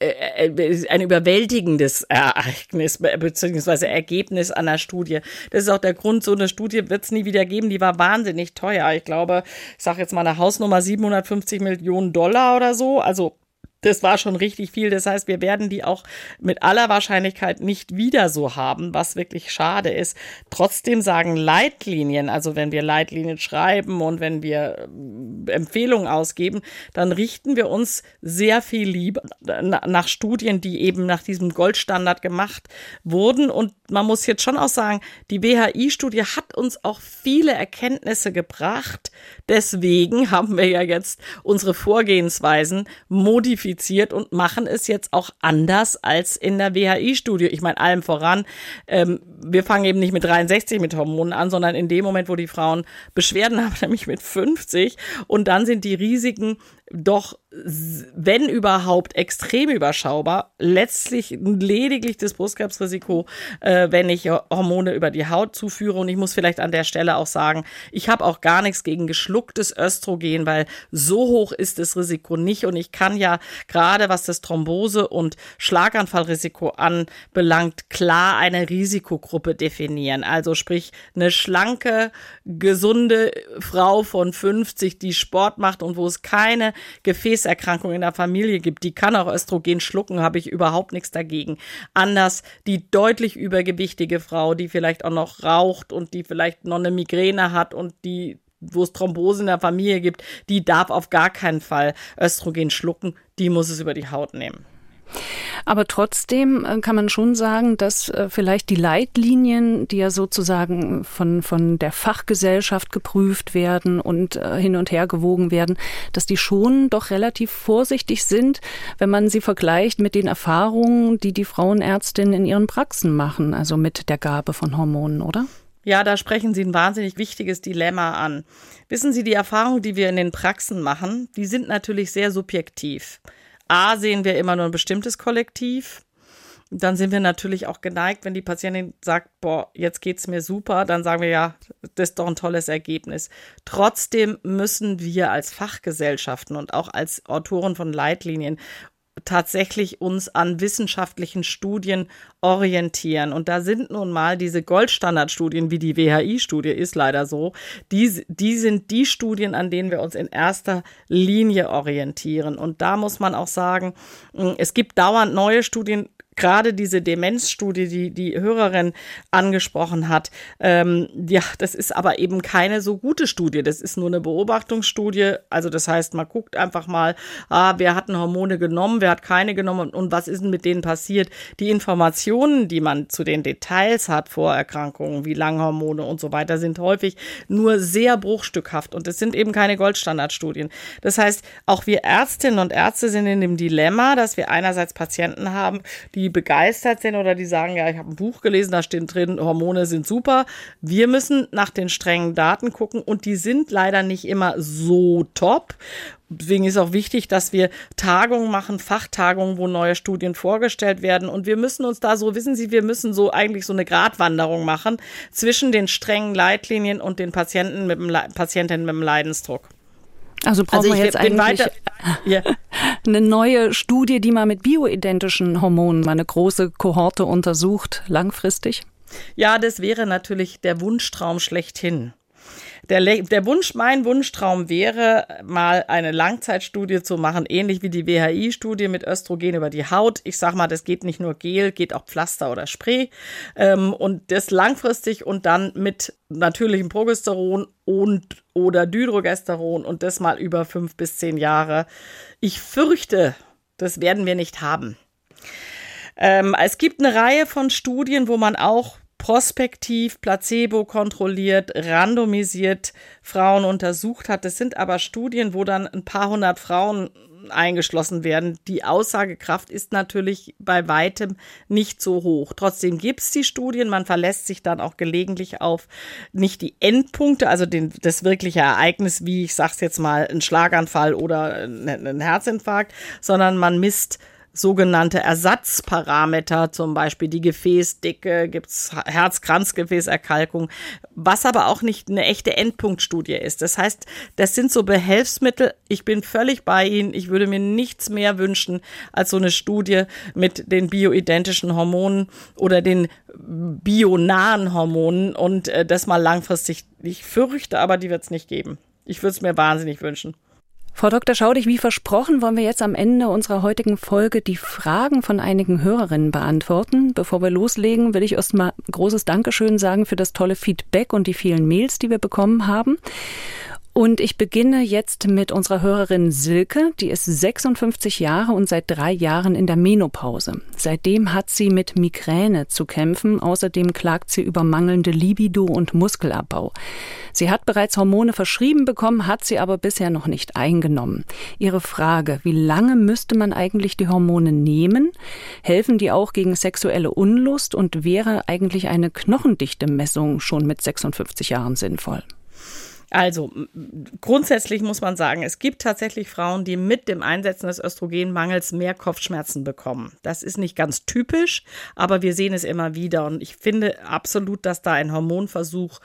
ein überwältigendes Ereignis bzw. Ergebnis einer Studie. Das ist auch der Grund, so eine Studie wird es nie wieder geben. Die war wahnsinnig teuer. Ich glaube, ich sage jetzt mal eine Hausnummer 750 Millionen Dollar oder so. Also das war schon richtig viel. Das heißt, wir werden die auch mit aller Wahrscheinlichkeit nicht wieder so haben, was wirklich schade ist. Trotzdem sagen Leitlinien, also wenn wir Leitlinien schreiben und wenn wir äh, Empfehlungen ausgeben, dann richten wir uns sehr viel lieber nach Studien, die eben nach diesem Goldstandard gemacht wurden. Und man muss jetzt schon auch sagen, die WHI-Studie hat uns auch viele Erkenntnisse gebracht. Deswegen haben wir ja jetzt unsere Vorgehensweisen modifiziert modifiziert und machen es jetzt auch anders als in der WHI-Studie. Ich meine, allem voran, ähm, wir fangen eben nicht mit 63 mit Hormonen an, sondern in dem Moment, wo die Frauen Beschwerden haben, nämlich mit 50. Und dann sind die Risiken doch, wenn überhaupt, extrem überschaubar. Letztlich lediglich das Brustkrebsrisiko, äh, wenn ich Hormone über die Haut zuführe. Und ich muss vielleicht an der Stelle auch sagen, ich habe auch gar nichts gegen geschlucktes Östrogen, weil so hoch ist das Risiko nicht. Und ich kann ja gerade, was das Thrombose- und Schlaganfallrisiko anbelangt, klar eine Risikogruppe definieren. Also sprich, eine schlanke, gesunde Frau von 50, die Sport macht und wo es keine Gefäßerkrankung in der Familie gibt, die kann auch Östrogen schlucken, habe ich überhaupt nichts dagegen. Anders die deutlich übergewichtige Frau, die vielleicht auch noch raucht und die vielleicht noch eine Migräne hat und die wo es Thrombose in der Familie gibt, die darf auf gar keinen Fall Östrogen schlucken, die muss es über die Haut nehmen. Aber trotzdem äh, kann man schon sagen, dass äh, vielleicht die Leitlinien, die ja sozusagen von, von der Fachgesellschaft geprüft werden und äh, hin und her gewogen werden, dass die schon doch relativ vorsichtig sind, wenn man sie vergleicht mit den Erfahrungen, die die Frauenärztinnen in ihren Praxen machen, also mit der Gabe von Hormonen, oder? Ja, da sprechen Sie ein wahnsinnig wichtiges Dilemma an. Wissen Sie, die Erfahrungen, die wir in den Praxen machen, die sind natürlich sehr subjektiv. A, sehen wir immer nur ein bestimmtes Kollektiv. Dann sind wir natürlich auch geneigt, wenn die Patientin sagt, boah, jetzt geht's mir super, dann sagen wir ja, das ist doch ein tolles Ergebnis. Trotzdem müssen wir als Fachgesellschaften und auch als Autoren von Leitlinien tatsächlich uns an wissenschaftlichen Studien orientieren. Und da sind nun mal diese Goldstandardstudien, wie die WHI-Studie ist leider so, die, die sind die Studien, an denen wir uns in erster Linie orientieren. Und da muss man auch sagen, es gibt dauernd neue Studien, gerade diese Demenzstudie, die die Hörerin angesprochen hat, ähm, ja, das ist aber eben keine so gute Studie. Das ist nur eine Beobachtungsstudie. Also das heißt, man guckt einfach mal, ah, wer hat Hormone genommen, wer hat keine genommen und was ist denn mit denen passiert. Die Informationen, die man zu den Details hat, Vorerkrankungen wie Langhormone und so weiter, sind häufig nur sehr bruchstückhaft und es sind eben keine Goldstandardstudien. Das heißt, auch wir Ärztinnen und Ärzte sind in dem Dilemma, dass wir einerseits Patienten haben, die begeistert sind oder die sagen, ja, ich habe ein Buch gelesen, da steht drin, Hormone sind super. Wir müssen nach den strengen Daten gucken und die sind leider nicht immer so top. Deswegen ist auch wichtig, dass wir Tagungen machen, Fachtagungen, wo neue Studien vorgestellt werden. Und wir müssen uns da so, wissen Sie, wir müssen so eigentlich so eine Gratwanderung machen zwischen den strengen Leitlinien und den Patienten mit dem, Patientinnen mit dem Leidensdruck. Also brauchen also wir jetzt eigentlich weiter, ja. Eine neue Studie, die mal mit bioidentischen Hormonen mal eine große Kohorte untersucht, langfristig? Ja, das wäre natürlich der Wunschtraum schlechthin. Der, der Wunsch, mein Wunschtraum wäre, mal eine Langzeitstudie zu machen, ähnlich wie die WHI-Studie mit Östrogen über die Haut. Ich sag mal, das geht nicht nur Gel, geht auch Pflaster oder Spray. Ähm, und das langfristig und dann mit natürlichem Progesteron und oder Dydrogesteron und das mal über fünf bis zehn Jahre. Ich fürchte, das werden wir nicht haben. Ähm, es gibt eine Reihe von Studien, wo man auch prospektiv, placebo kontrolliert, randomisiert Frauen untersucht hat. Das sind aber Studien, wo dann ein paar hundert Frauen eingeschlossen werden. Die Aussagekraft ist natürlich bei weitem nicht so hoch. Trotzdem gibt es die Studien, man verlässt sich dann auch gelegentlich auf nicht die Endpunkte, also den, das wirkliche Ereignis, wie ich sag's jetzt mal, ein Schlaganfall oder ein Herzinfarkt, sondern man misst sogenannte Ersatzparameter, zum Beispiel die Gefäßdicke, gibt's Herz-Kranzgefäßerkalkung, was aber auch nicht eine echte Endpunktstudie ist. Das heißt, das sind so Behelfsmittel. Ich bin völlig bei Ihnen. Ich würde mir nichts mehr wünschen als so eine Studie mit den bioidentischen Hormonen oder den bionahen Hormonen und äh, das mal langfristig. Ich fürchte aber, die wird es nicht geben. Ich würde es mir wahnsinnig wünschen. Frau Dr. Schaudig, wie versprochen, wollen wir jetzt am Ende unserer heutigen Folge die Fragen von einigen Hörerinnen beantworten. Bevor wir loslegen, will ich erstmal großes Dankeschön sagen für das tolle Feedback und die vielen Mails, die wir bekommen haben. Und ich beginne jetzt mit unserer Hörerin Silke, die ist 56 Jahre und seit drei Jahren in der Menopause. Seitdem hat sie mit Migräne zu kämpfen. Außerdem klagt sie über mangelnde Libido und Muskelabbau. Sie hat bereits Hormone verschrieben bekommen, hat sie aber bisher noch nicht eingenommen. Ihre Frage, wie lange müsste man eigentlich die Hormone nehmen? Helfen die auch gegen sexuelle Unlust und wäre eigentlich eine knochendichte Messung schon mit 56 Jahren sinnvoll? Also grundsätzlich muss man sagen, es gibt tatsächlich Frauen, die mit dem Einsetzen des Östrogenmangels mehr Kopfschmerzen bekommen. Das ist nicht ganz typisch, aber wir sehen es immer wieder. Und ich finde absolut, dass da ein Hormonversuch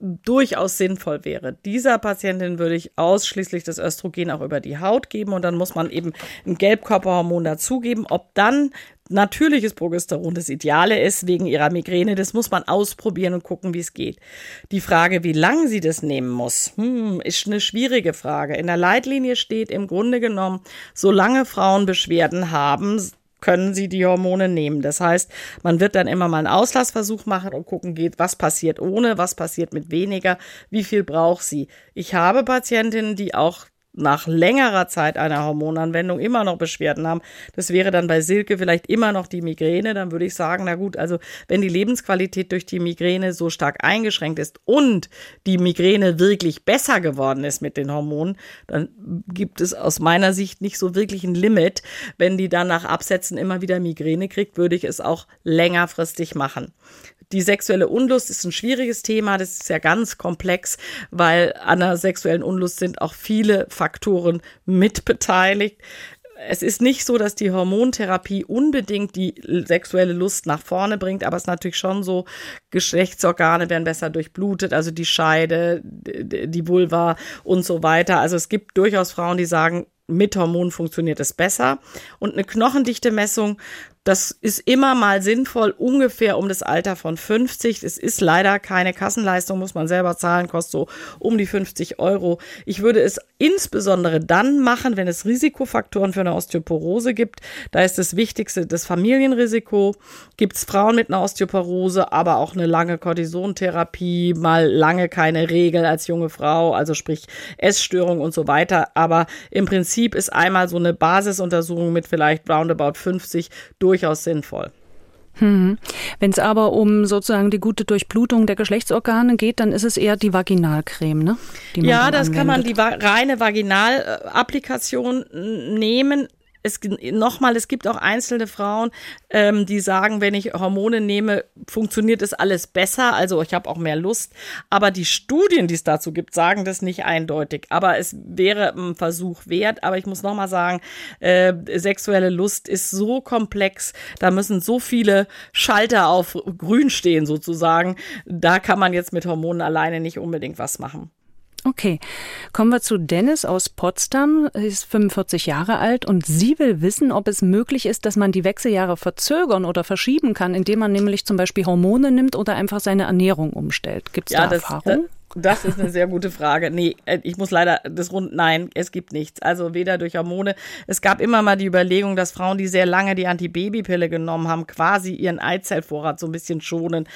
durchaus sinnvoll wäre. Dieser Patientin würde ich ausschließlich das Östrogen auch über die Haut geben und dann muss man eben ein Gelbkörperhormon dazugeben. Ob dann natürliches Progesteron das Ideale ist wegen ihrer Migräne, das muss man ausprobieren und gucken, wie es geht. Die Frage, wie lange sie das nehmen muss, hm, ist eine schwierige Frage. In der Leitlinie steht im Grunde genommen, solange Frauen Beschwerden haben, können sie die Hormone nehmen. Das heißt, man wird dann immer mal einen Auslassversuch machen und gucken geht, was passiert ohne, was passiert mit weniger, wie viel braucht sie. Ich habe Patientinnen, die auch nach längerer Zeit einer Hormonanwendung immer noch Beschwerden haben. Das wäre dann bei Silke vielleicht immer noch die Migräne. Dann würde ich sagen, na gut, also wenn die Lebensqualität durch die Migräne so stark eingeschränkt ist und die Migräne wirklich besser geworden ist mit den Hormonen, dann gibt es aus meiner Sicht nicht so wirklich ein Limit. Wenn die dann nach Absätzen immer wieder Migräne kriegt, würde ich es auch längerfristig machen. Die sexuelle Unlust ist ein schwieriges Thema, das ist ja ganz komplex, weil an der sexuellen Unlust sind auch viele Faktoren mitbeteiligt. Es ist nicht so, dass die Hormontherapie unbedingt die sexuelle Lust nach vorne bringt, aber es ist natürlich schon so, Geschlechtsorgane werden besser durchblutet, also die Scheide, die Vulva und so weiter. Also es gibt durchaus Frauen, die sagen, mit Hormonen funktioniert es besser. Und eine knochendichte Messung das ist immer mal sinnvoll, ungefähr um das Alter von 50. Es ist leider keine Kassenleistung, muss man selber zahlen, kostet so um die 50 Euro. Ich würde es insbesondere dann machen, wenn es Risikofaktoren für eine Osteoporose gibt. Da ist das Wichtigste das Familienrisiko. Gibt es Frauen mit einer Osteoporose, aber auch eine lange Cortisontherapie, mal lange keine Regel als junge Frau, also sprich Essstörung und so weiter. Aber im Prinzip ist einmal so eine Basisuntersuchung mit vielleicht roundabout 50 durch durchaus sinnvoll. Hm. Wenn es aber um sozusagen die gute Durchblutung der Geschlechtsorgane geht, dann ist es eher die Vaginalcreme, ne? ja, das anwendet. kann man die reine Vaginalapplikation nehmen es nochmal, es gibt auch einzelne Frauen, ähm, die sagen, wenn ich Hormone nehme, funktioniert es alles besser. Also ich habe auch mehr Lust. Aber die Studien, die es dazu gibt, sagen das nicht eindeutig. Aber es wäre ein Versuch wert. Aber ich muss nochmal sagen, äh, sexuelle Lust ist so komplex. Da müssen so viele Schalter auf grün stehen sozusagen. Da kann man jetzt mit Hormonen alleine nicht unbedingt was machen. Okay, kommen wir zu Dennis aus Potsdam. Sie ist 45 Jahre alt und sie will wissen, ob es möglich ist, dass man die Wechseljahre verzögern oder verschieben kann, indem man nämlich zum Beispiel Hormone nimmt oder einfach seine Ernährung umstellt. Gibt es ja, da das, Erfahrung? Das ist eine sehr gute Frage. Nee, äh, ich muss leider das rund, nein, es gibt nichts. Also weder durch Hormone. Es gab immer mal die Überlegung, dass Frauen, die sehr lange die Antibabypille genommen haben, quasi ihren Eizellvorrat so ein bisschen schonen.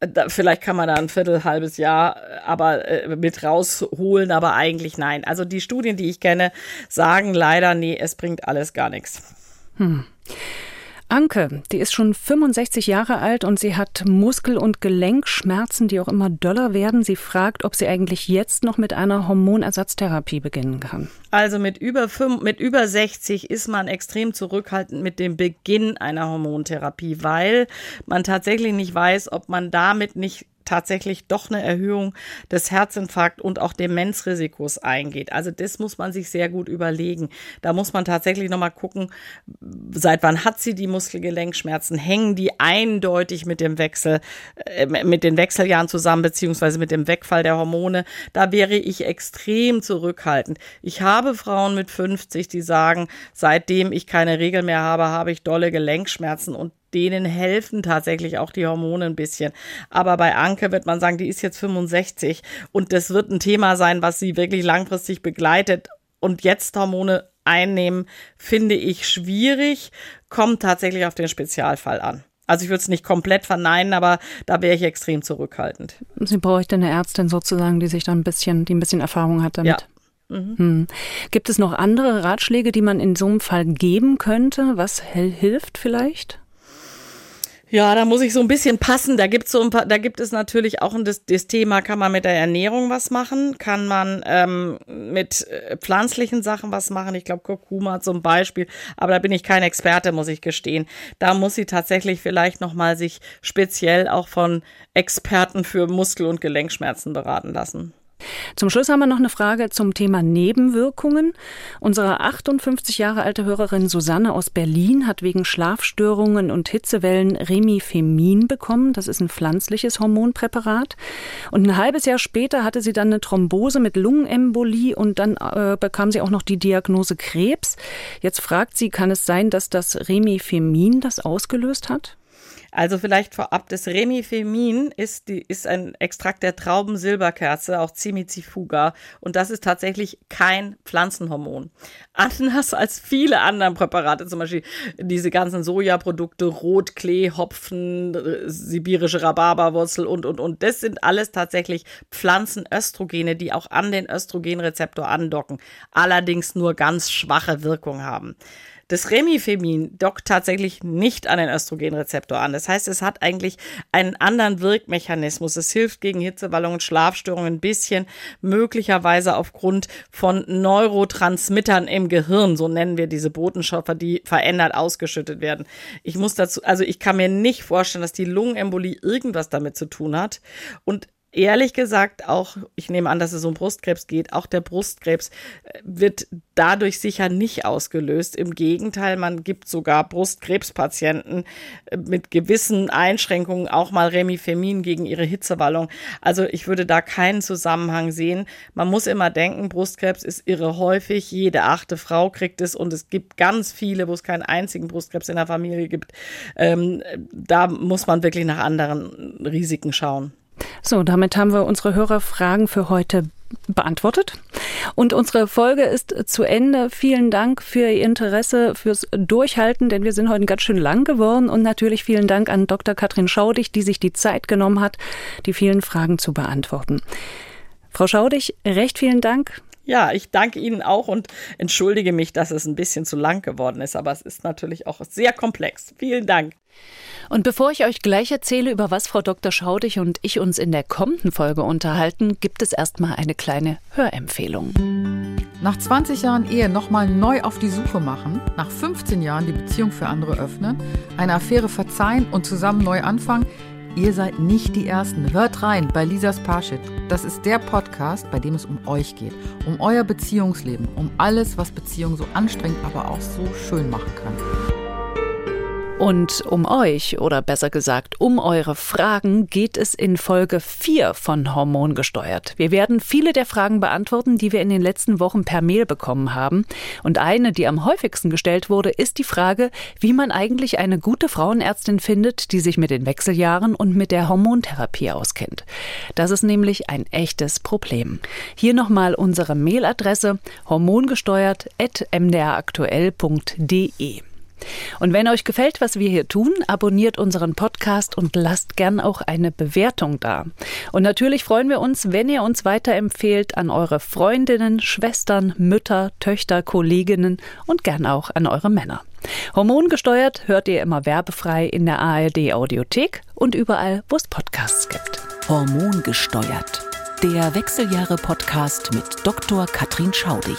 Da, vielleicht kann man da ein Viertel, halbes Jahr aber äh, mit rausholen, aber eigentlich nein. Also die Studien, die ich kenne, sagen leider, nee, es bringt alles gar nichts. Hm. Anke, die ist schon 65 Jahre alt und sie hat Muskel- und Gelenkschmerzen, die auch immer döller werden. Sie fragt, ob sie eigentlich jetzt noch mit einer Hormonersatztherapie beginnen kann. Also mit über, 5, mit über 60 ist man extrem zurückhaltend mit dem Beginn einer Hormontherapie, weil man tatsächlich nicht weiß, ob man damit nicht tatsächlich doch eine Erhöhung des Herzinfarkt- und auch Demenzrisikos eingeht. Also das muss man sich sehr gut überlegen. Da muss man tatsächlich nochmal gucken, seit wann hat sie die Muskelgelenkschmerzen? Hängen die eindeutig mit dem Wechsel, äh, mit den Wechseljahren zusammen, beziehungsweise mit dem Wegfall der Hormone? Da wäre ich extrem zurückhaltend. Ich habe Frauen mit 50, die sagen, seitdem ich keine Regel mehr habe, habe ich dolle Gelenkschmerzen und denen helfen tatsächlich auch die Hormone ein bisschen. Aber bei Anke wird man sagen, die ist jetzt 65 und das wird ein Thema sein, was sie wirklich langfristig begleitet und jetzt Hormone einnehmen, finde ich schwierig, kommt tatsächlich auf den Spezialfall an. Also ich würde es nicht komplett verneinen, aber da wäre ich extrem zurückhaltend. Sie bräuchte eine Ärztin sozusagen, die sich da ein bisschen, die ein bisschen Erfahrung hat damit. Ja. Mhm. Hm. Gibt es noch andere Ratschläge, die man in so einem Fall geben könnte? Was hilft vielleicht? Ja, da muss ich so ein bisschen passen. Da gibt so ein paar, da gibt es natürlich auch das, das Thema, kann man mit der Ernährung was machen? Kann man ähm, mit äh, pflanzlichen Sachen was machen? Ich glaube, Kurkuma zum Beispiel. Aber da bin ich kein Experte, muss ich gestehen. Da muss sie tatsächlich vielleicht nochmal sich speziell auch von Experten für Muskel- und Gelenkschmerzen beraten lassen. Zum Schluss haben wir noch eine Frage zum Thema Nebenwirkungen. Unsere 58 Jahre alte Hörerin Susanne aus Berlin hat wegen Schlafstörungen und Hitzewellen Remifemin bekommen. Das ist ein pflanzliches Hormonpräparat. Und ein halbes Jahr später hatte sie dann eine Thrombose mit Lungenembolie und dann äh, bekam sie auch noch die Diagnose Krebs. Jetzt fragt sie, kann es sein, dass das Remifemin das ausgelöst hat? Also vielleicht vorab, das Remifemin ist, die, ist ein Extrakt der Traubensilberkerze, auch Cimizifuga. Und das ist tatsächlich kein Pflanzenhormon. Anders als viele andere Präparate, zum Beispiel diese ganzen Sojaprodukte, Rotklee, Hopfen, sibirische Rhabarberwurzel und, und, und. Das sind alles tatsächlich Pflanzenöstrogene, die auch an den Östrogenrezeptor andocken. Allerdings nur ganz schwache Wirkung haben. Das Remifemin dockt tatsächlich nicht an den Östrogenrezeptor an. Das heißt, es hat eigentlich einen anderen Wirkmechanismus. Es hilft gegen Hitzewallungen, Schlafstörungen ein bisschen, möglicherweise aufgrund von Neurotransmittern im Gehirn, so nennen wir diese Botenstoffe, die verändert ausgeschüttet werden. Ich muss dazu, also ich kann mir nicht vorstellen, dass die Lungenembolie irgendwas damit zu tun hat. Und ehrlich gesagt auch, ich nehme an, dass es um Brustkrebs geht, auch der Brustkrebs äh, wird dadurch sicher nicht ausgelöst. Im Gegenteil, man gibt sogar Brustkrebspatienten äh, mit gewissen Einschränkungen auch mal Remifemin gegen ihre Hitzewallung. Also ich würde da keinen Zusammenhang sehen. Man muss immer denken, Brustkrebs ist irre häufig. Jede achte Frau kriegt es und es gibt ganz viele, wo es keinen einzigen Brustkrebs in der Familie gibt. Ähm, da muss man wirklich nach anderen Risiken schauen. So, damit haben wir unsere Hörerfragen für heute beantwortet. Und unsere Folge ist zu Ende. Vielen Dank für Ihr Interesse, fürs Durchhalten, denn wir sind heute ganz schön lang geworden. Und natürlich vielen Dank an Dr. Katrin Schaudig, die sich die Zeit genommen hat, die vielen Fragen zu beantworten. Frau Schaudig, recht vielen Dank. Ja, ich danke Ihnen auch und entschuldige mich, dass es ein bisschen zu lang geworden ist, aber es ist natürlich auch sehr komplex. Vielen Dank. Und bevor ich euch gleich erzähle, über was Frau Dr. Schaudig und ich uns in der kommenden Folge unterhalten, gibt es erstmal eine kleine Hörempfehlung. Nach 20 Jahren Ehe nochmal neu auf die Suche machen, nach 15 Jahren die Beziehung für andere öffnen, eine Affäre verzeihen und zusammen neu anfangen, Ihr seid nicht die Ersten. Hört rein bei Lisas Parshit. Das ist der Podcast, bei dem es um euch geht. Um euer Beziehungsleben. Um alles, was Beziehungen so anstrengend, aber auch so schön machen kann. Und um euch, oder besser gesagt, um eure Fragen geht es in Folge 4 von Hormongesteuert. Wir werden viele der Fragen beantworten, die wir in den letzten Wochen per Mail bekommen haben. Und eine, die am häufigsten gestellt wurde, ist die Frage, wie man eigentlich eine gute Frauenärztin findet, die sich mit den Wechseljahren und mit der Hormontherapie auskennt. Das ist nämlich ein echtes Problem. Hier nochmal unsere Mailadresse hormongesteuert.mdraktuell.de. Und wenn euch gefällt, was wir hier tun, abonniert unseren Podcast und lasst gern auch eine Bewertung da. Und natürlich freuen wir uns, wenn ihr uns weiterempfehlt an eure Freundinnen, Schwestern, Mütter, Töchter, Kolleginnen und gern auch an eure Männer. Hormongesteuert hört ihr immer werbefrei in der ARD Audiothek und überall, wo es Podcasts gibt. Hormongesteuert. Der Wechseljahre Podcast mit Dr. Katrin Schaudig.